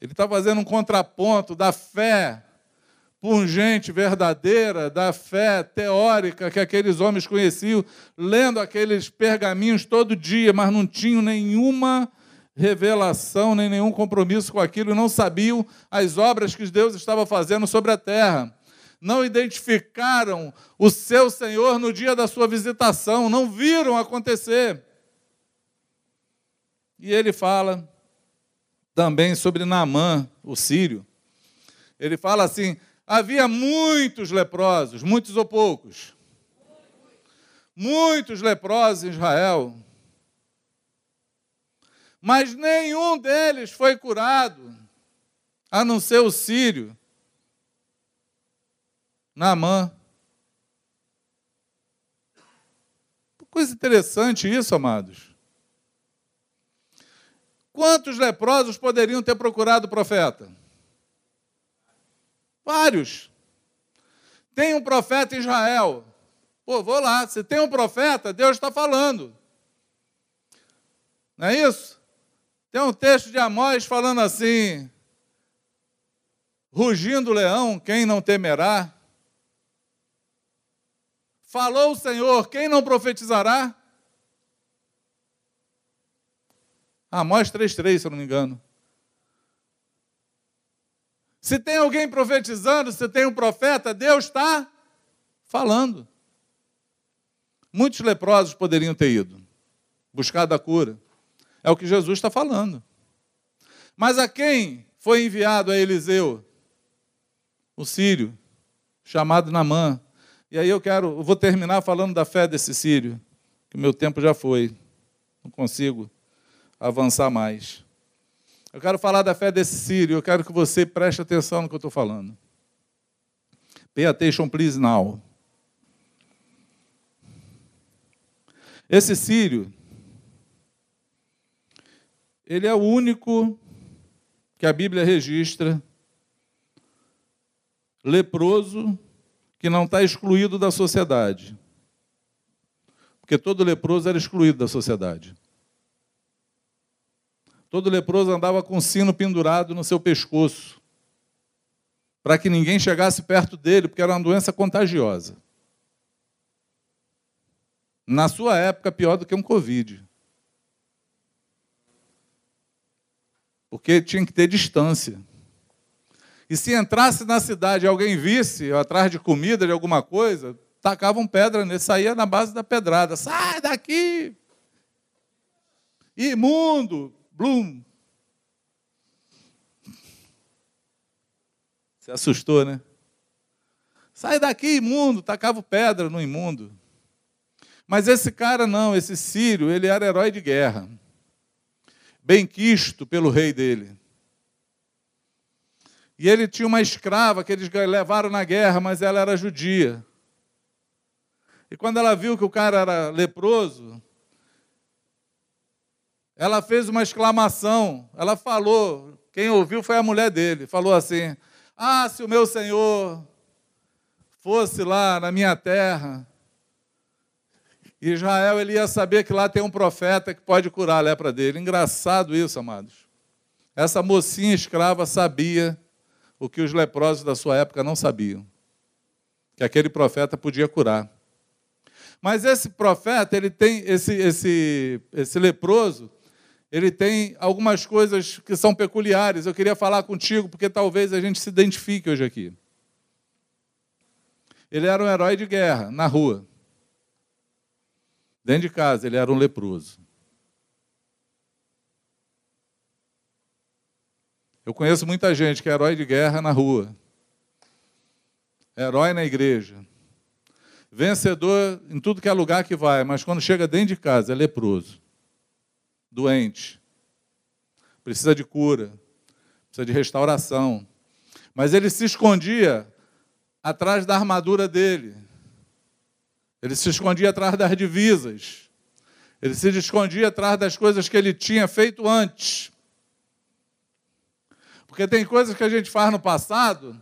Ele está fazendo um contraponto da fé pungente, verdadeira, da fé teórica que aqueles homens conheciam, lendo aqueles pergaminhos todo dia, mas não tinham nenhuma revelação, nem nenhum compromisso com aquilo, não sabiam as obras que Deus estava fazendo sobre a terra. Não identificaram o seu Senhor no dia da sua visitação, não viram acontecer. E ele fala também sobre Naamã, o sírio. Ele fala assim: Havia muitos leprosos, muitos ou poucos? Muitos leprosos em Israel. Mas nenhum deles foi curado, a não ser o sírio, Naamã. Coisa interessante isso, amados. Quantos leprosos poderiam ter procurado o profeta? Vários. Tem um profeta em Israel. Pô, vou lá. Se tem um profeta, Deus está falando. Não é isso? Tem um texto de Amós falando assim: rugindo o leão, quem não temerá? Falou o Senhor, quem não profetizará? Amós 3,3, se eu não me engano. Se tem alguém profetizando, se tem um profeta, Deus está falando. Muitos leprosos poderiam ter ido, buscado a cura. É o que Jesus está falando. Mas a quem foi enviado a Eliseu? O sírio, chamado Namã. E aí eu quero, eu vou terminar falando da fé desse sírio, que o meu tempo já foi. Não consigo avançar mais. Eu quero falar da fé desse sírio, eu quero que você preste atenção no que eu estou falando. Pay attention, please, now. Esse sírio, ele é o único que a Bíblia registra leproso que não está excluído da sociedade. Porque todo leproso era excluído da sociedade. Todo leproso andava com um sino pendurado no seu pescoço. para que ninguém chegasse perto dele, porque era uma doença contagiosa. Na sua época, pior do que um Covid. Porque tinha que ter distância. E se entrasse na cidade e alguém visse atrás de comida, de alguma coisa, tacavam pedra nele, saía na base da pedrada. Sai daqui! Imundo! Blum! Você assustou, né? Sai daqui, imundo! Tacava pedra no imundo. Mas esse cara não, esse sírio, ele era herói de guerra. Bem quisto pelo rei dele. E ele tinha uma escrava que eles levaram na guerra, mas ela era judia. E quando ela viu que o cara era leproso, ela fez uma exclamação. Ela falou, quem ouviu foi a mulher dele, falou assim: Ah, se o meu senhor fosse lá na minha terra, Israel ele ia saber que lá tem um profeta que pode curar a lepra dele. Engraçado isso, amados. Essa mocinha escrava sabia o que os leprosos da sua época não sabiam: que aquele profeta podia curar. Mas esse profeta, ele tem esse esse esse leproso, ele tem algumas coisas que são peculiares. Eu queria falar contigo porque talvez a gente se identifique hoje aqui. Ele era um herói de guerra na rua. Dentro de casa, ele era um leproso. Eu conheço muita gente que é herói de guerra na rua, herói na igreja, vencedor em tudo que é lugar que vai, mas quando chega dentro de casa é leproso, doente, precisa de cura, precisa de restauração. Mas ele se escondia atrás da armadura dele, ele se escondia atrás das divisas, ele se escondia atrás das coisas que ele tinha feito antes. Porque tem coisas que a gente faz no passado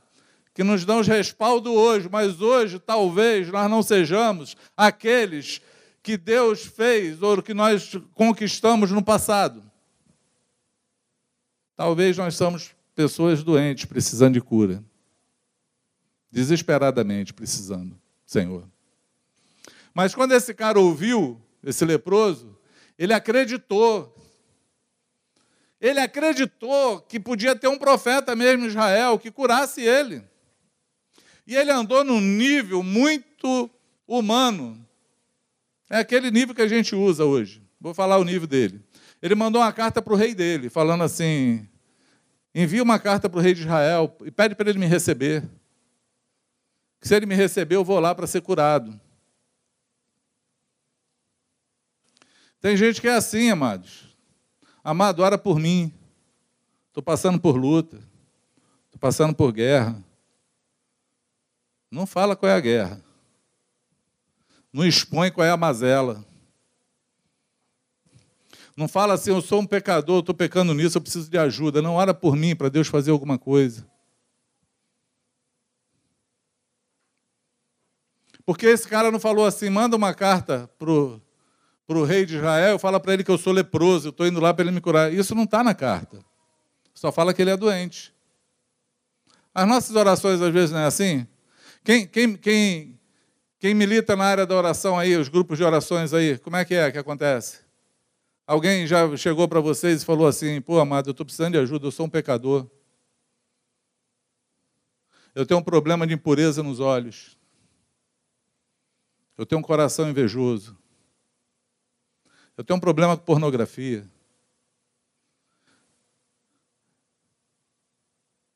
que nos dão respaldo hoje, mas hoje talvez nós não sejamos aqueles que Deus fez ou que nós conquistamos no passado. Talvez nós somos pessoas doentes, precisando de cura. Desesperadamente precisando, Senhor. Mas quando esse cara ouviu, esse leproso, ele acreditou ele acreditou que podia ter um profeta mesmo em Israel que curasse ele. E ele andou num nível muito humano. É aquele nível que a gente usa hoje. Vou falar o nível dele. Ele mandou uma carta para o rei dele, falando assim: envia uma carta para o rei de Israel e pede para ele me receber. Que se ele me receber, eu vou lá para ser curado. Tem gente que é assim, amados. Amado, ora por mim. Estou passando por luta. Estou passando por guerra. Não fala qual é a guerra. Não expõe qual é a mazela. Não fala assim, eu sou um pecador, estou pecando nisso, eu preciso de ajuda. Não ora por mim para Deus fazer alguma coisa. Porque esse cara não falou assim, manda uma carta para o para o rei de Israel, fala para ele que eu sou leproso, eu estou indo lá para ele me curar. Isso não está na carta. Só fala que ele é doente. As nossas orações, às vezes, não é assim? Quem, quem, quem, quem milita na área da oração aí, os grupos de orações aí, como é que é que acontece? Alguém já chegou para vocês e falou assim: pô, amado, eu estou precisando de ajuda, eu sou um pecador. Eu tenho um problema de impureza nos olhos. Eu tenho um coração invejoso. Eu tenho um problema com pornografia.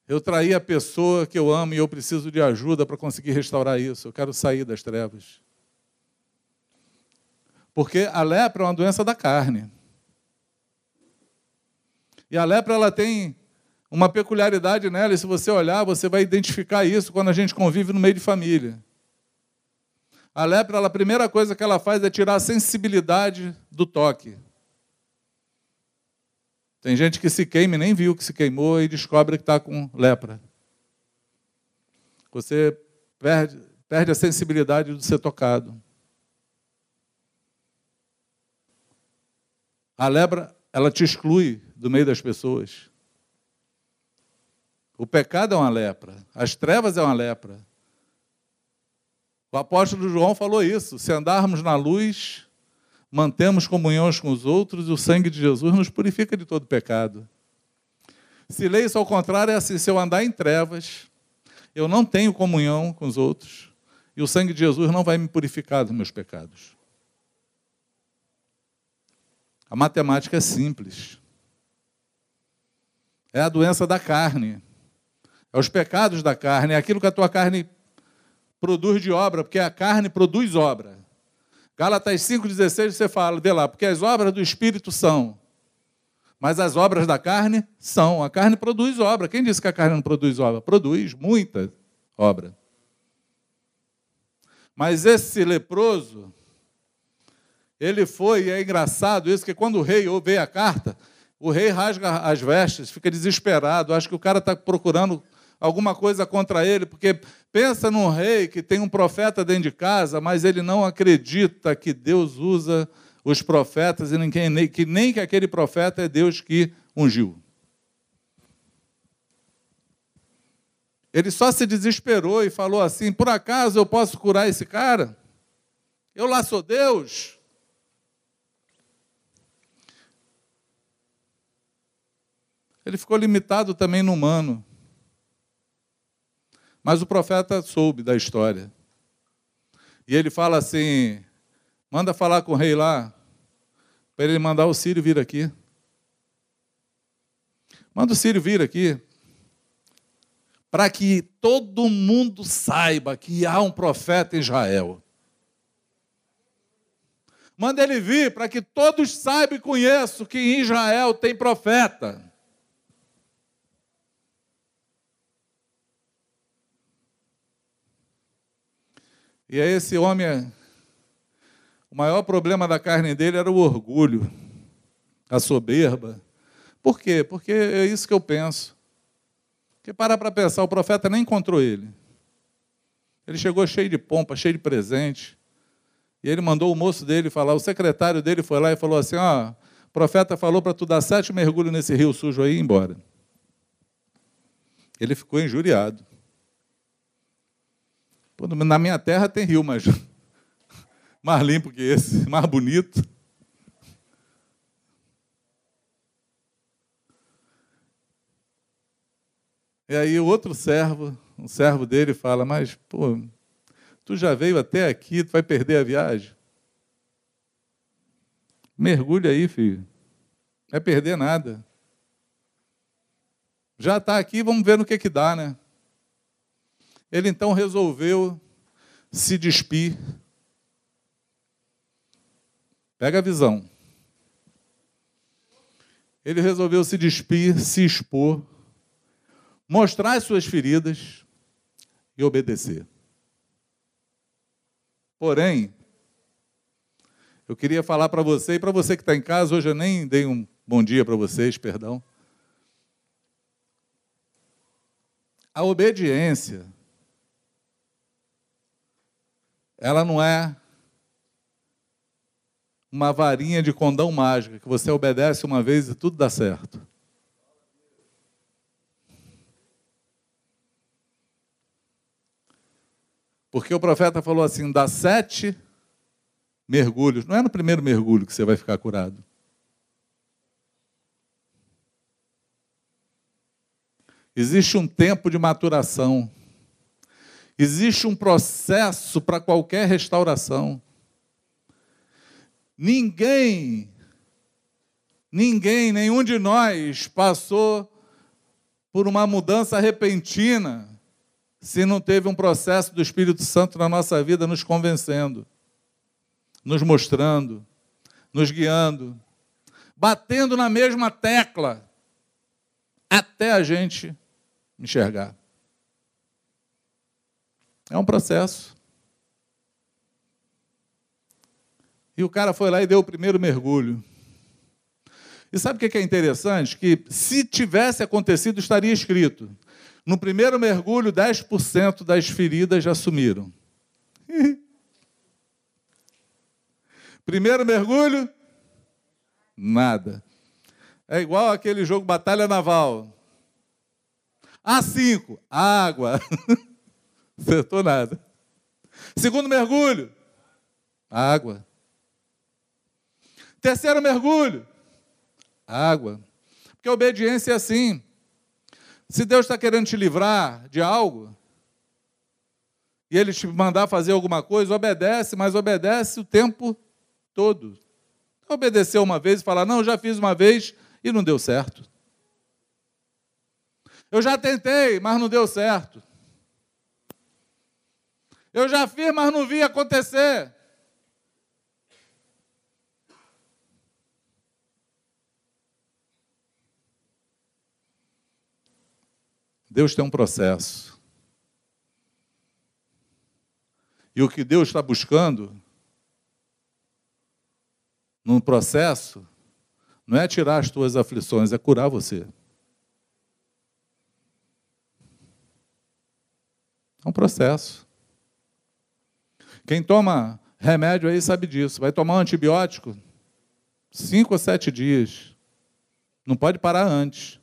Eu traí a pessoa que eu amo e eu preciso de ajuda para conseguir restaurar isso. Eu quero sair das trevas. Porque a lepra é uma doença da carne. E a lepra ela tem uma peculiaridade nela, e se você olhar, você vai identificar isso quando a gente convive no meio de família. A lepra, a primeira coisa que ela faz é tirar a sensibilidade do toque. Tem gente que se queima e nem viu que se queimou e descobre que está com lepra. Você perde, perde a sensibilidade de ser tocado. A lepra, ela te exclui do meio das pessoas. O pecado é uma lepra, as trevas é uma lepra. O apóstolo João falou isso: se andarmos na luz, mantemos comunhões com os outros e o sangue de Jesus nos purifica de todo pecado. Se lê isso ao contrário, é assim: se eu andar em trevas, eu não tenho comunhão com os outros e o sangue de Jesus não vai me purificar dos meus pecados. A matemática é simples. É a doença da carne. É os pecados da carne. É aquilo que a tua carne produz de obra, porque a carne produz obra. Gálatas 5,16 você fala, vê lá, porque as obras do Espírito são, mas as obras da carne são. A carne produz obra. Quem disse que a carne não produz obra? Produz muita obra. Mas esse leproso, ele foi, e é engraçado isso, que quando o rei vê a carta, o rei rasga as vestes, fica desesperado, acha que o cara está procurando alguma coisa contra ele, porque pensa num rei que tem um profeta dentro de casa, mas ele não acredita que Deus usa os profetas e ninguém, que nem que aquele profeta é Deus que ungiu. Ele só se desesperou e falou assim: por acaso eu posso curar esse cara? Eu lá sou Deus. Ele ficou limitado também no humano. Mas o profeta soube da história. E ele fala assim: manda falar com o rei lá, para ele mandar o Sírio vir aqui. Manda o Sírio vir aqui, para que todo mundo saiba que há um profeta em Israel. Manda ele vir para que todos saibam e conheçam que em Israel tem profeta. E aí esse homem, o maior problema da carne dele era o orgulho, a soberba. Por quê? Porque é isso que eu penso. Porque para para pensar, o profeta nem encontrou ele. Ele chegou cheio de pompa, cheio de presente. E ele mandou o moço dele falar, o secretário dele foi lá e falou assim: ó, o profeta falou para tu dar sete mergulhos nesse rio sujo aí e ir embora. Ele ficou injuriado. Na minha terra tem rio, mas mais limpo que esse, mais bonito. E aí o outro servo, um servo dele, fala, mas, pô, tu já veio até aqui, tu vai perder a viagem? Mergulha aí, filho. Não é perder nada. Já está aqui, vamos ver no que, que dá, né? Ele então resolveu se despir. Pega a visão. Ele resolveu se despir, se expor, mostrar as suas feridas e obedecer. Porém, eu queria falar para você e para você que está em casa, hoje eu nem dei um bom dia para vocês, perdão. A obediência ela não é uma varinha de condão mágica que você obedece uma vez e tudo dá certo. Porque o profeta falou assim: dá sete mergulhos. Não é no primeiro mergulho que você vai ficar curado. Existe um tempo de maturação. Existe um processo para qualquer restauração. Ninguém, ninguém, nenhum de nós passou por uma mudança repentina se não teve um processo do Espírito Santo na nossa vida nos convencendo, nos mostrando, nos guiando, batendo na mesma tecla até a gente enxergar. É um processo. E o cara foi lá e deu o primeiro mergulho. E sabe o que é interessante? Que se tivesse acontecido, estaria escrito: no primeiro mergulho, 10% das feridas já sumiram. primeiro mergulho, nada. É igual aquele jogo Batalha Naval. A5, água. Acertou nada. Segundo mergulho, água. Terceiro mergulho, água. Porque a obediência é assim. Se Deus está querendo te livrar de algo, e Ele te mandar fazer alguma coisa, obedece, mas obedece o tempo todo. Obedecer uma vez e falar, não, já fiz uma vez e não deu certo. Eu já tentei, mas não deu certo. Eu já fiz, mas não vi acontecer. Deus tem um processo. E o que Deus está buscando num processo não é tirar as tuas aflições, é curar você. É um processo. Quem toma remédio aí sabe disso. Vai tomar um antibiótico cinco ou sete dias. Não pode parar antes.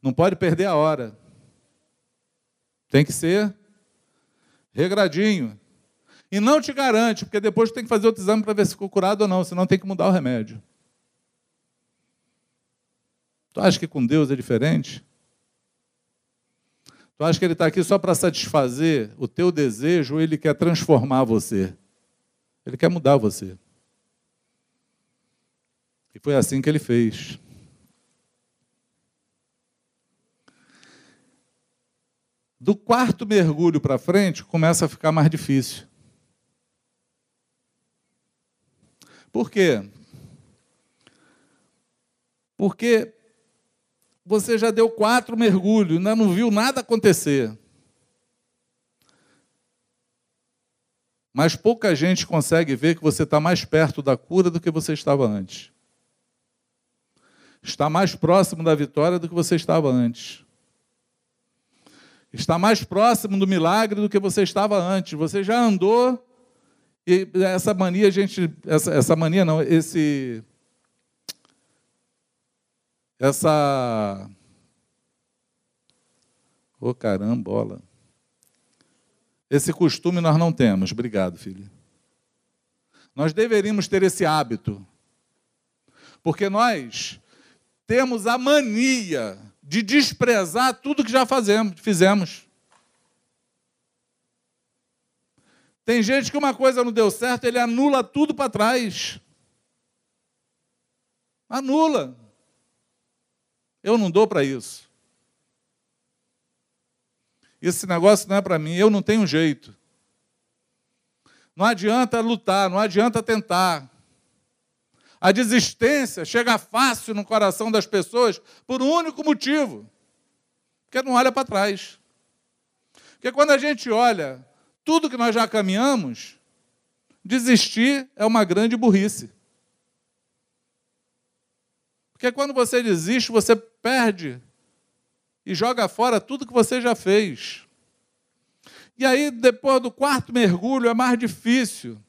Não pode perder a hora. Tem que ser regradinho. E não te garante, porque depois tem que fazer outro exame para ver se ficou curado ou não, senão tem que mudar o remédio. Tu acha que com Deus é diferente? Tu acha que Ele está aqui só para satisfazer o teu desejo ou Ele quer transformar você? Ele quer mudar você. E foi assim que Ele fez. Do quarto mergulho para frente, começa a ficar mais difícil. Por quê? Porque você já deu quatro mergulhos, ainda não viu nada acontecer. Mas pouca gente consegue ver que você está mais perto da cura do que você estava antes. Está mais próximo da vitória do que você estava antes. Está mais próximo do milagre do que você estava antes. Você já andou e essa mania, gente, essa, essa mania não, esse essa. Ô oh, carambola. Esse costume nós não temos. Obrigado, filho. Nós deveríamos ter esse hábito. Porque nós temos a mania de desprezar tudo que já fazemos, fizemos. Tem gente que uma coisa não deu certo, ele anula tudo para trás. Anula. Eu não dou para isso. Esse negócio não é para mim, eu não tenho jeito. Não adianta lutar, não adianta tentar. A desistência chega fácil no coração das pessoas por um único motivo: porque não olha para trás. Porque quando a gente olha tudo que nós já caminhamos, desistir é uma grande burrice. Porque quando você desiste, você perde e joga fora tudo que você já fez. E aí, depois do quarto mergulho, é mais difícil.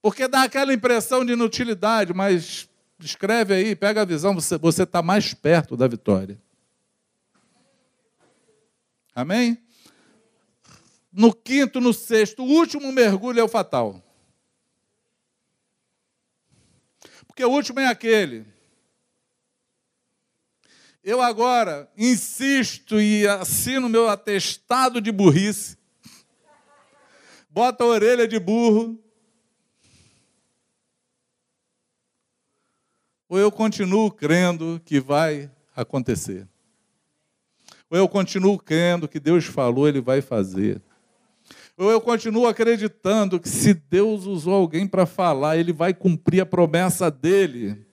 Porque dá aquela impressão de inutilidade, mas escreve aí, pega a visão, você está mais perto da vitória. Amém? No quinto, no sexto, o último mergulho é o fatal. Porque o último é aquele eu agora insisto e assino meu atestado de burrice. Bota a orelha de burro. Ou eu continuo crendo que vai acontecer. Ou eu continuo crendo que Deus falou, Ele vai fazer. Ou eu continuo acreditando que se Deus usou alguém para falar, Ele vai cumprir a promessa dele.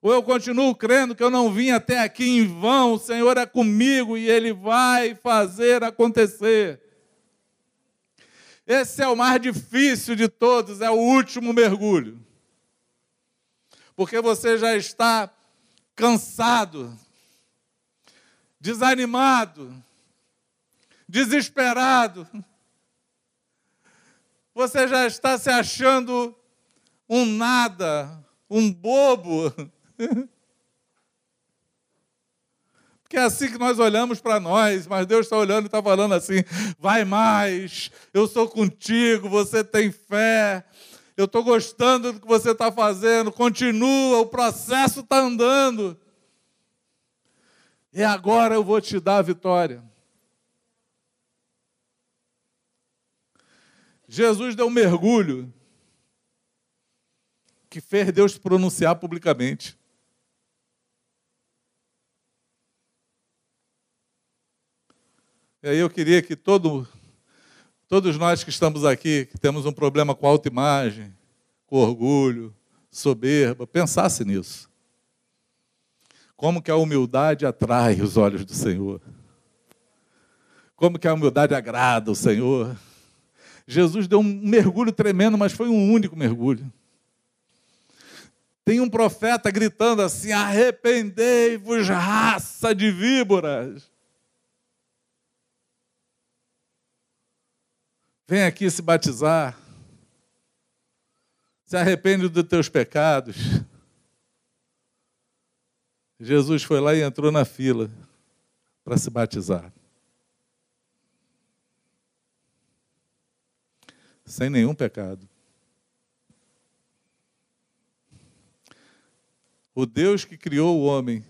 Ou eu continuo crendo que eu não vim até aqui em vão, o Senhor é comigo e Ele vai fazer acontecer. Esse é o mais difícil de todos, é o último mergulho. Porque você já está cansado, desanimado, desesperado. Você já está se achando um nada, um bobo. Porque é assim que nós olhamos para nós, mas Deus está olhando e está falando assim: vai mais, eu sou contigo, você tem fé, eu estou gostando do que você está fazendo, continua, o processo está andando. E agora eu vou te dar a vitória. Jesus deu um mergulho que fez Deus pronunciar publicamente. E aí eu queria que todo, todos nós que estamos aqui, que temos um problema com autoimagem, com orgulho, soberba, pensasse nisso. Como que a humildade atrai os olhos do Senhor? Como que a humildade agrada o Senhor? Jesus deu um mergulho tremendo, mas foi um único mergulho. Tem um profeta gritando assim: arrependei-vos, raça de víboras. Vem aqui se batizar. Se arrepende dos teus pecados. Jesus foi lá e entrou na fila para se batizar. Sem nenhum pecado. O Deus que criou o homem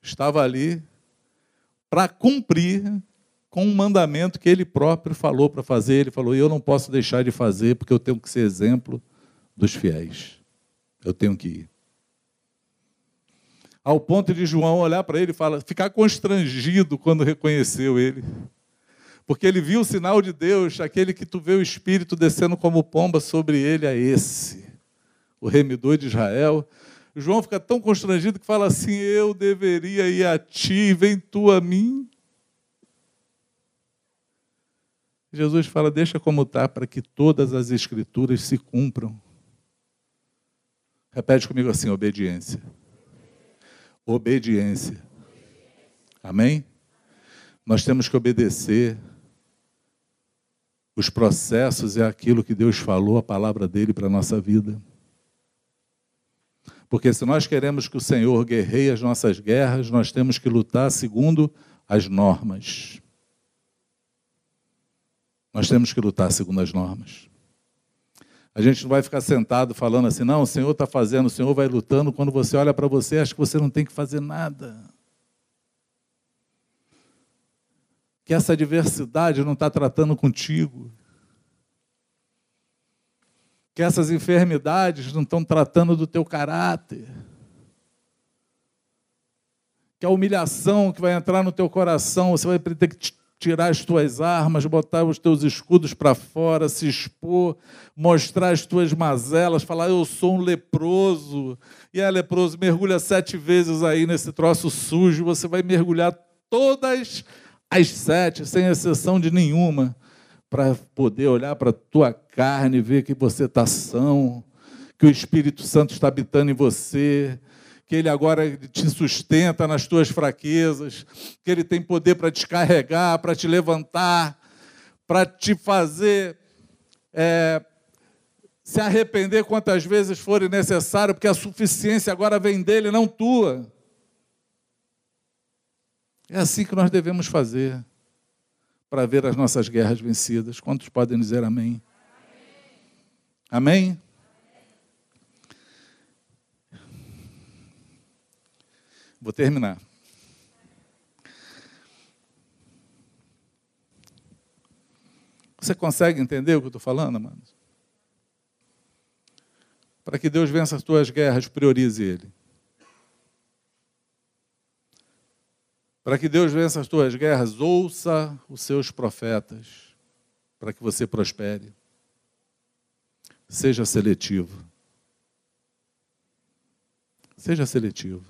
estava ali para cumprir com um mandamento que ele próprio falou para fazer. Ele falou: Eu não posso deixar de fazer porque eu tenho que ser exemplo dos fiéis. Eu tenho que ir. Ao ponto de João olhar para ele e falar, ficar constrangido quando reconheceu ele. Porque ele viu o sinal de Deus, aquele que tu vê o Espírito descendo como pomba sobre ele, é esse, o remidor de Israel. João fica tão constrangido que fala assim: Eu deveria ir a ti, vem tu a mim. Jesus fala: deixa como está, para que todas as escrituras se cumpram. Repete comigo assim: obediência. Obediência. Amém? Nós temos que obedecer. Os processos é aquilo que Deus falou, a palavra dele para a nossa vida. Porque se nós queremos que o Senhor guerreie as nossas guerras, nós temos que lutar segundo as normas. Nós temos que lutar segundo as normas. A gente não vai ficar sentado falando assim, não, o Senhor está fazendo, o Senhor vai lutando. Quando você olha para você, acha que você não tem que fazer nada. Que essa adversidade não está tratando contigo. Que essas enfermidades não estão tratando do teu caráter. Que a humilhação que vai entrar no teu coração, você vai ter que tirar as tuas armas, botar os teus escudos para fora, se expor, mostrar as tuas mazelas, falar eu sou um leproso. E é leproso, mergulha sete vezes aí nesse troço sujo, você vai mergulhar todas as sete, sem exceção de nenhuma, para poder olhar para a tua carne ver que você está são, que o Espírito Santo está habitando em você, que Ele agora te sustenta nas tuas fraquezas, que Ele tem poder para descarregar, para te levantar, para te fazer é, se arrepender quantas vezes for necessário, porque a suficiência agora vem dele, não tua. É assim que nós devemos fazer para ver as nossas guerras vencidas. Quantos podem dizer amém? Amém? amém? Vou terminar. Você consegue entender o que eu estou falando, amados? Para que Deus vença as tuas guerras, priorize Ele. Para que Deus vença as tuas guerras, ouça os seus profetas, para que você prospere. Seja seletivo. Seja seletivo.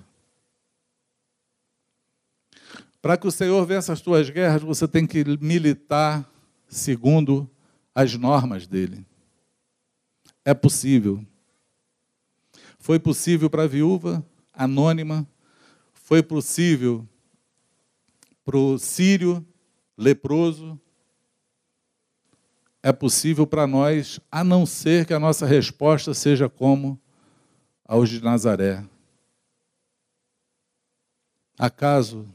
Para que o Senhor vença as tuas guerras, você tem que militar segundo as normas dele. É possível. Foi possível para a viúva anônima, foi possível para o sírio leproso, é possível para nós, a não ser que a nossa resposta seja como aos de Nazaré. Acaso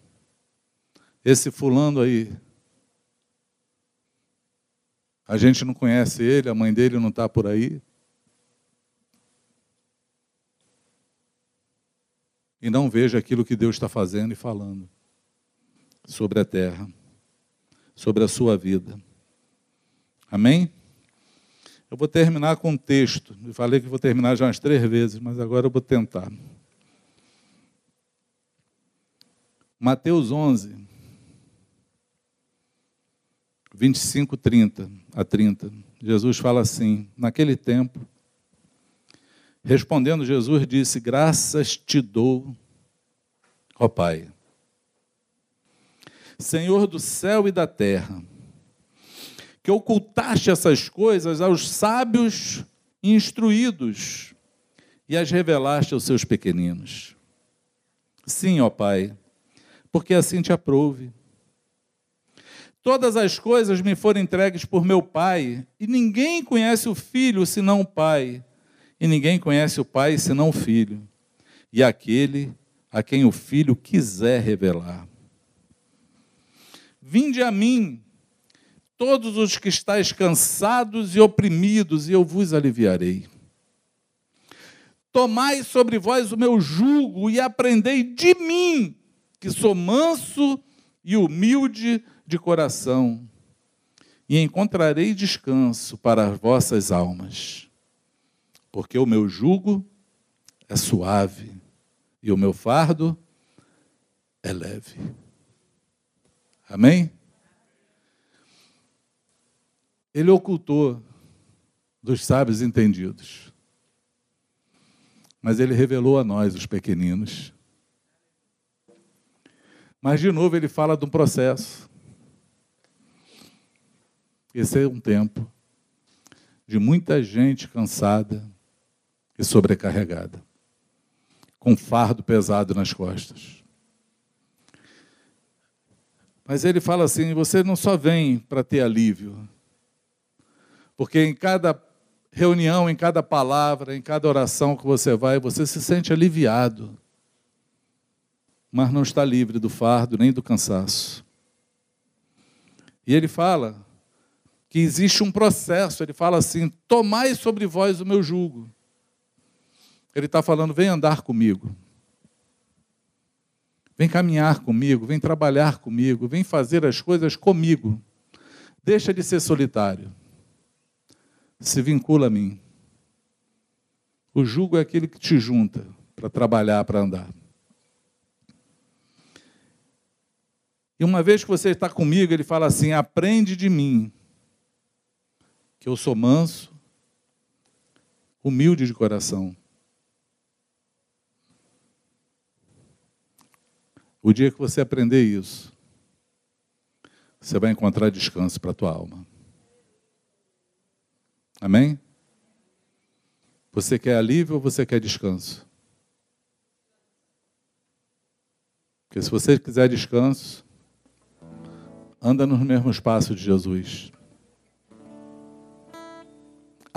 esse fulano aí, a gente não conhece ele, a mãe dele não está por aí? E não veja aquilo que Deus está fazendo e falando sobre a terra, sobre a sua vida. Amém? Eu vou terminar com um texto. Eu falei que vou terminar já umas três vezes, mas agora eu vou tentar. Mateus 11, 25, 30 a 30. Jesus fala assim: Naquele tempo, respondendo Jesus, disse: Graças te dou, ó Pai, Senhor do céu e da terra, que ocultaste essas coisas aos sábios instruídos e as revelaste aos seus pequeninos. Sim, ó Pai porque assim te aprouve. Todas as coisas me foram entregues por meu Pai, e ninguém conhece o Filho senão o Pai, e ninguém conhece o Pai senão o Filho, e aquele a quem o Filho quiser revelar. Vinde a mim, todos os que estáis cansados e oprimidos, e eu vos aliviarei. Tomai sobre vós o meu jugo e aprendei de mim, que sou manso e humilde de coração, e encontrarei descanso para as vossas almas, porque o meu jugo é suave e o meu fardo é leve. Amém? Ele ocultou dos sábios entendidos, mas ele revelou a nós, os pequeninos, mas, de novo, ele fala de um processo. Esse é um tempo de muita gente cansada e sobrecarregada, com fardo pesado nas costas. Mas ele fala assim: você não só vem para ter alívio, porque em cada reunião, em cada palavra, em cada oração que você vai, você se sente aliviado mas não está livre do fardo nem do cansaço. E ele fala que existe um processo, ele fala assim: tomai sobre vós o meu jugo. Ele está falando: vem andar comigo. Vem caminhar comigo, vem trabalhar comigo, vem fazer as coisas comigo. Deixa de ser solitário. Se vincula a mim. O jugo é aquele que te junta para trabalhar, para andar. E uma vez que você está comigo, ele fala assim: aprende de mim, que eu sou manso, humilde de coração. O dia que você aprender isso, você vai encontrar descanso para a tua alma. Amém? Você quer alívio ou você quer descanso? Porque se você quiser descanso, anda nos mesmos passos de Jesus.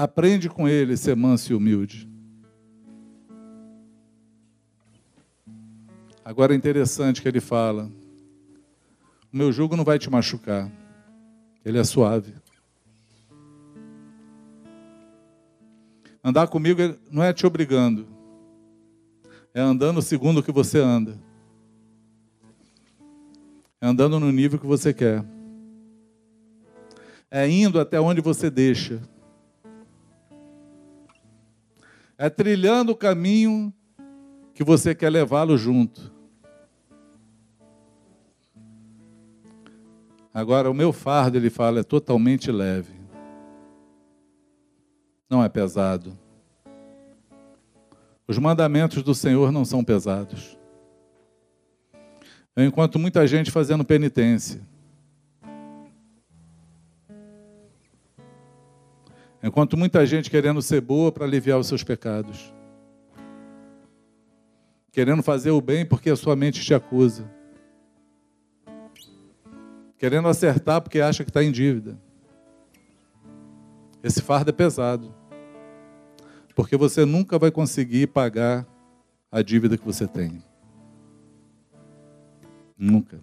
Aprende com ele ser manso e humilde. Agora é interessante que ele fala: o meu jugo não vai te machucar, ele é suave. Andar comigo não é te obrigando, é andando segundo o que você anda é andando no nível que você quer, é indo até onde você deixa, é trilhando o caminho que você quer levá-lo junto. Agora, o meu fardo, ele fala, é totalmente leve. Não é pesado. Os mandamentos do Senhor não são pesados. Eu encontro muita gente fazendo penitência. Encontro muita gente querendo ser boa para aliviar os seus pecados. Querendo fazer o bem porque a sua mente te acusa. Querendo acertar porque acha que está em dívida. Esse fardo é pesado. Porque você nunca vai conseguir pagar a dívida que você tem. Nunca.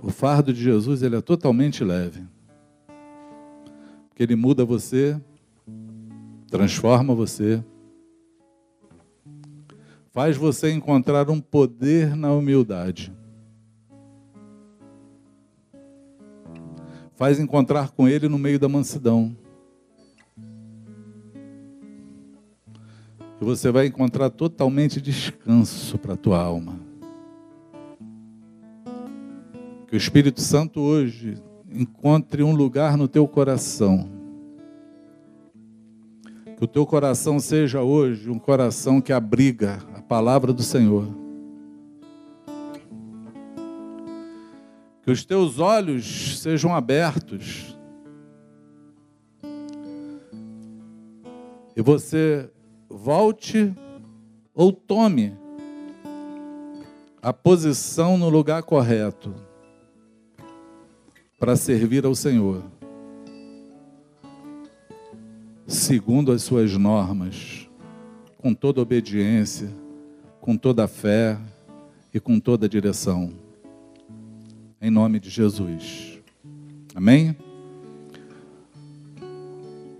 O fardo de Jesus ele é totalmente leve. Porque ele muda você, transforma você, faz você encontrar um poder na humildade. Faz encontrar com ele no meio da mansidão. E você vai encontrar totalmente descanso para a tua alma. Que o Espírito Santo hoje encontre um lugar no teu coração. Que o teu coração seja hoje um coração que abriga a palavra do Senhor. Que os teus olhos sejam abertos. E você volte ou tome a posição no lugar correto para servir ao Senhor, segundo as suas normas, com toda obediência, com toda fé e com toda direção. Em nome de Jesus. Amém?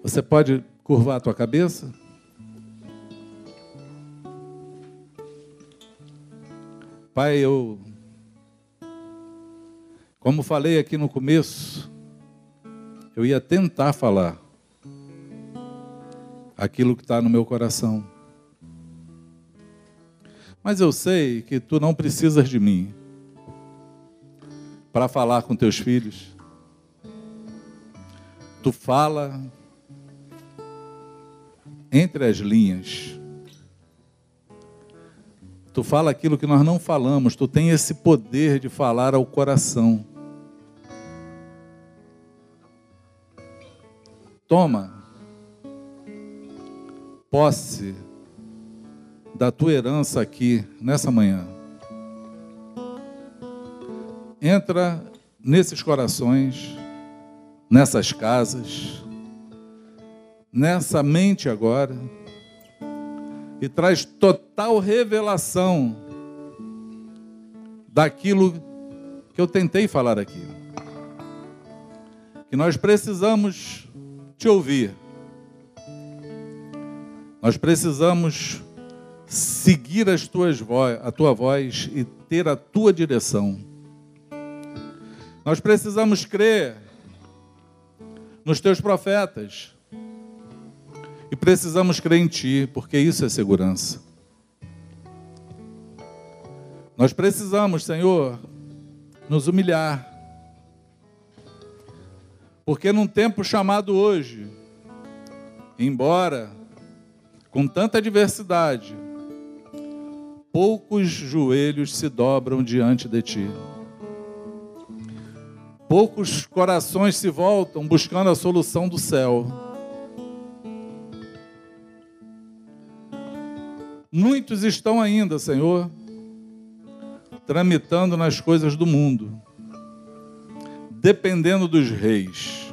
Você pode curvar a tua cabeça? Pai, eu como falei aqui no começo, eu ia tentar falar aquilo que está no meu coração. Mas eu sei que tu não precisas de mim para falar com teus filhos. Tu fala entre as linhas. Tu fala aquilo que nós não falamos, tu tem esse poder de falar ao coração. Toma posse da tua herança aqui nessa manhã. Entra nesses corações, nessas casas, nessa mente agora e traz total revelação daquilo que eu tentei falar aqui. Que nós precisamos te ouvir. Nós precisamos seguir as tuas voz, a tua voz e ter a tua direção. Nós precisamos crer nos teus profetas. E precisamos crer em ti, porque isso é segurança. Nós precisamos, Senhor, nos humilhar porque num tempo chamado hoje, embora com tanta diversidade, poucos joelhos se dobram diante de ti. Poucos corações se voltam buscando a solução do céu. Muitos estão ainda, Senhor, tramitando nas coisas do mundo dependendo dos reis,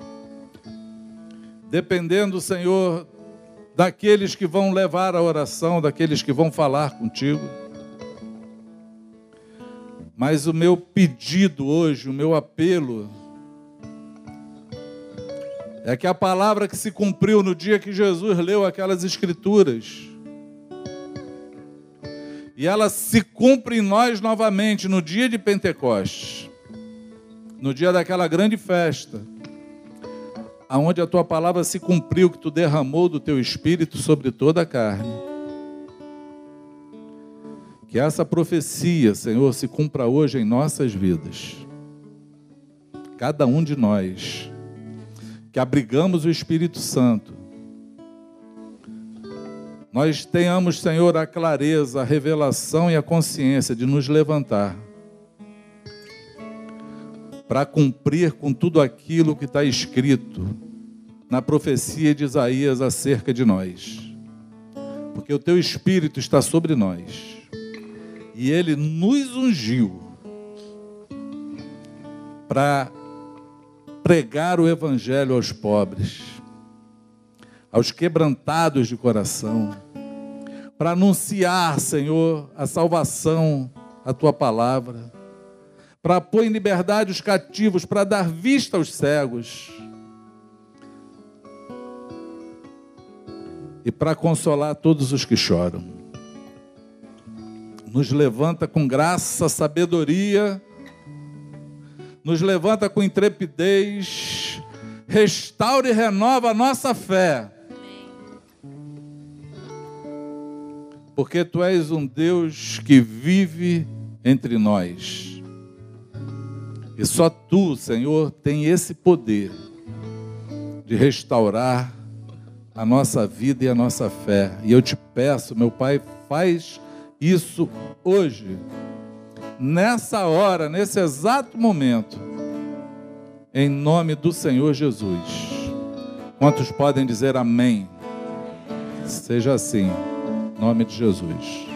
dependendo, Senhor, daqueles que vão levar a oração, daqueles que vão falar contigo. Mas o meu pedido hoje, o meu apelo, é que a palavra que se cumpriu no dia que Jesus leu aquelas escrituras, e ela se cumpre em nós novamente no dia de Pentecostes no dia daquela grande festa, aonde a tua palavra se cumpriu, que tu derramou do teu espírito sobre toda a carne. Que essa profecia, Senhor, se cumpra hoje em nossas vidas. Cada um de nós, que abrigamos o Espírito Santo, nós tenhamos, Senhor, a clareza, a revelação e a consciência de nos levantar para cumprir com tudo aquilo que está escrito na profecia de Isaías acerca de nós. Porque o teu Espírito está sobre nós e ele nos ungiu para pregar o Evangelho aos pobres, aos quebrantados de coração, para anunciar, Senhor, a salvação a tua palavra, para pôr em liberdade os cativos, para dar vista aos cegos e para consolar todos os que choram. Nos levanta com graça, sabedoria, nos levanta com intrepidez, restaura e renova a nossa fé. Porque tu és um Deus que vive entre nós. E só tu, Senhor, tem esse poder de restaurar a nossa vida e a nossa fé. E eu te peço, meu Pai, faz isso hoje, nessa hora, nesse exato momento, em nome do Senhor Jesus. Quantos podem dizer amém? Seja assim, em nome de Jesus.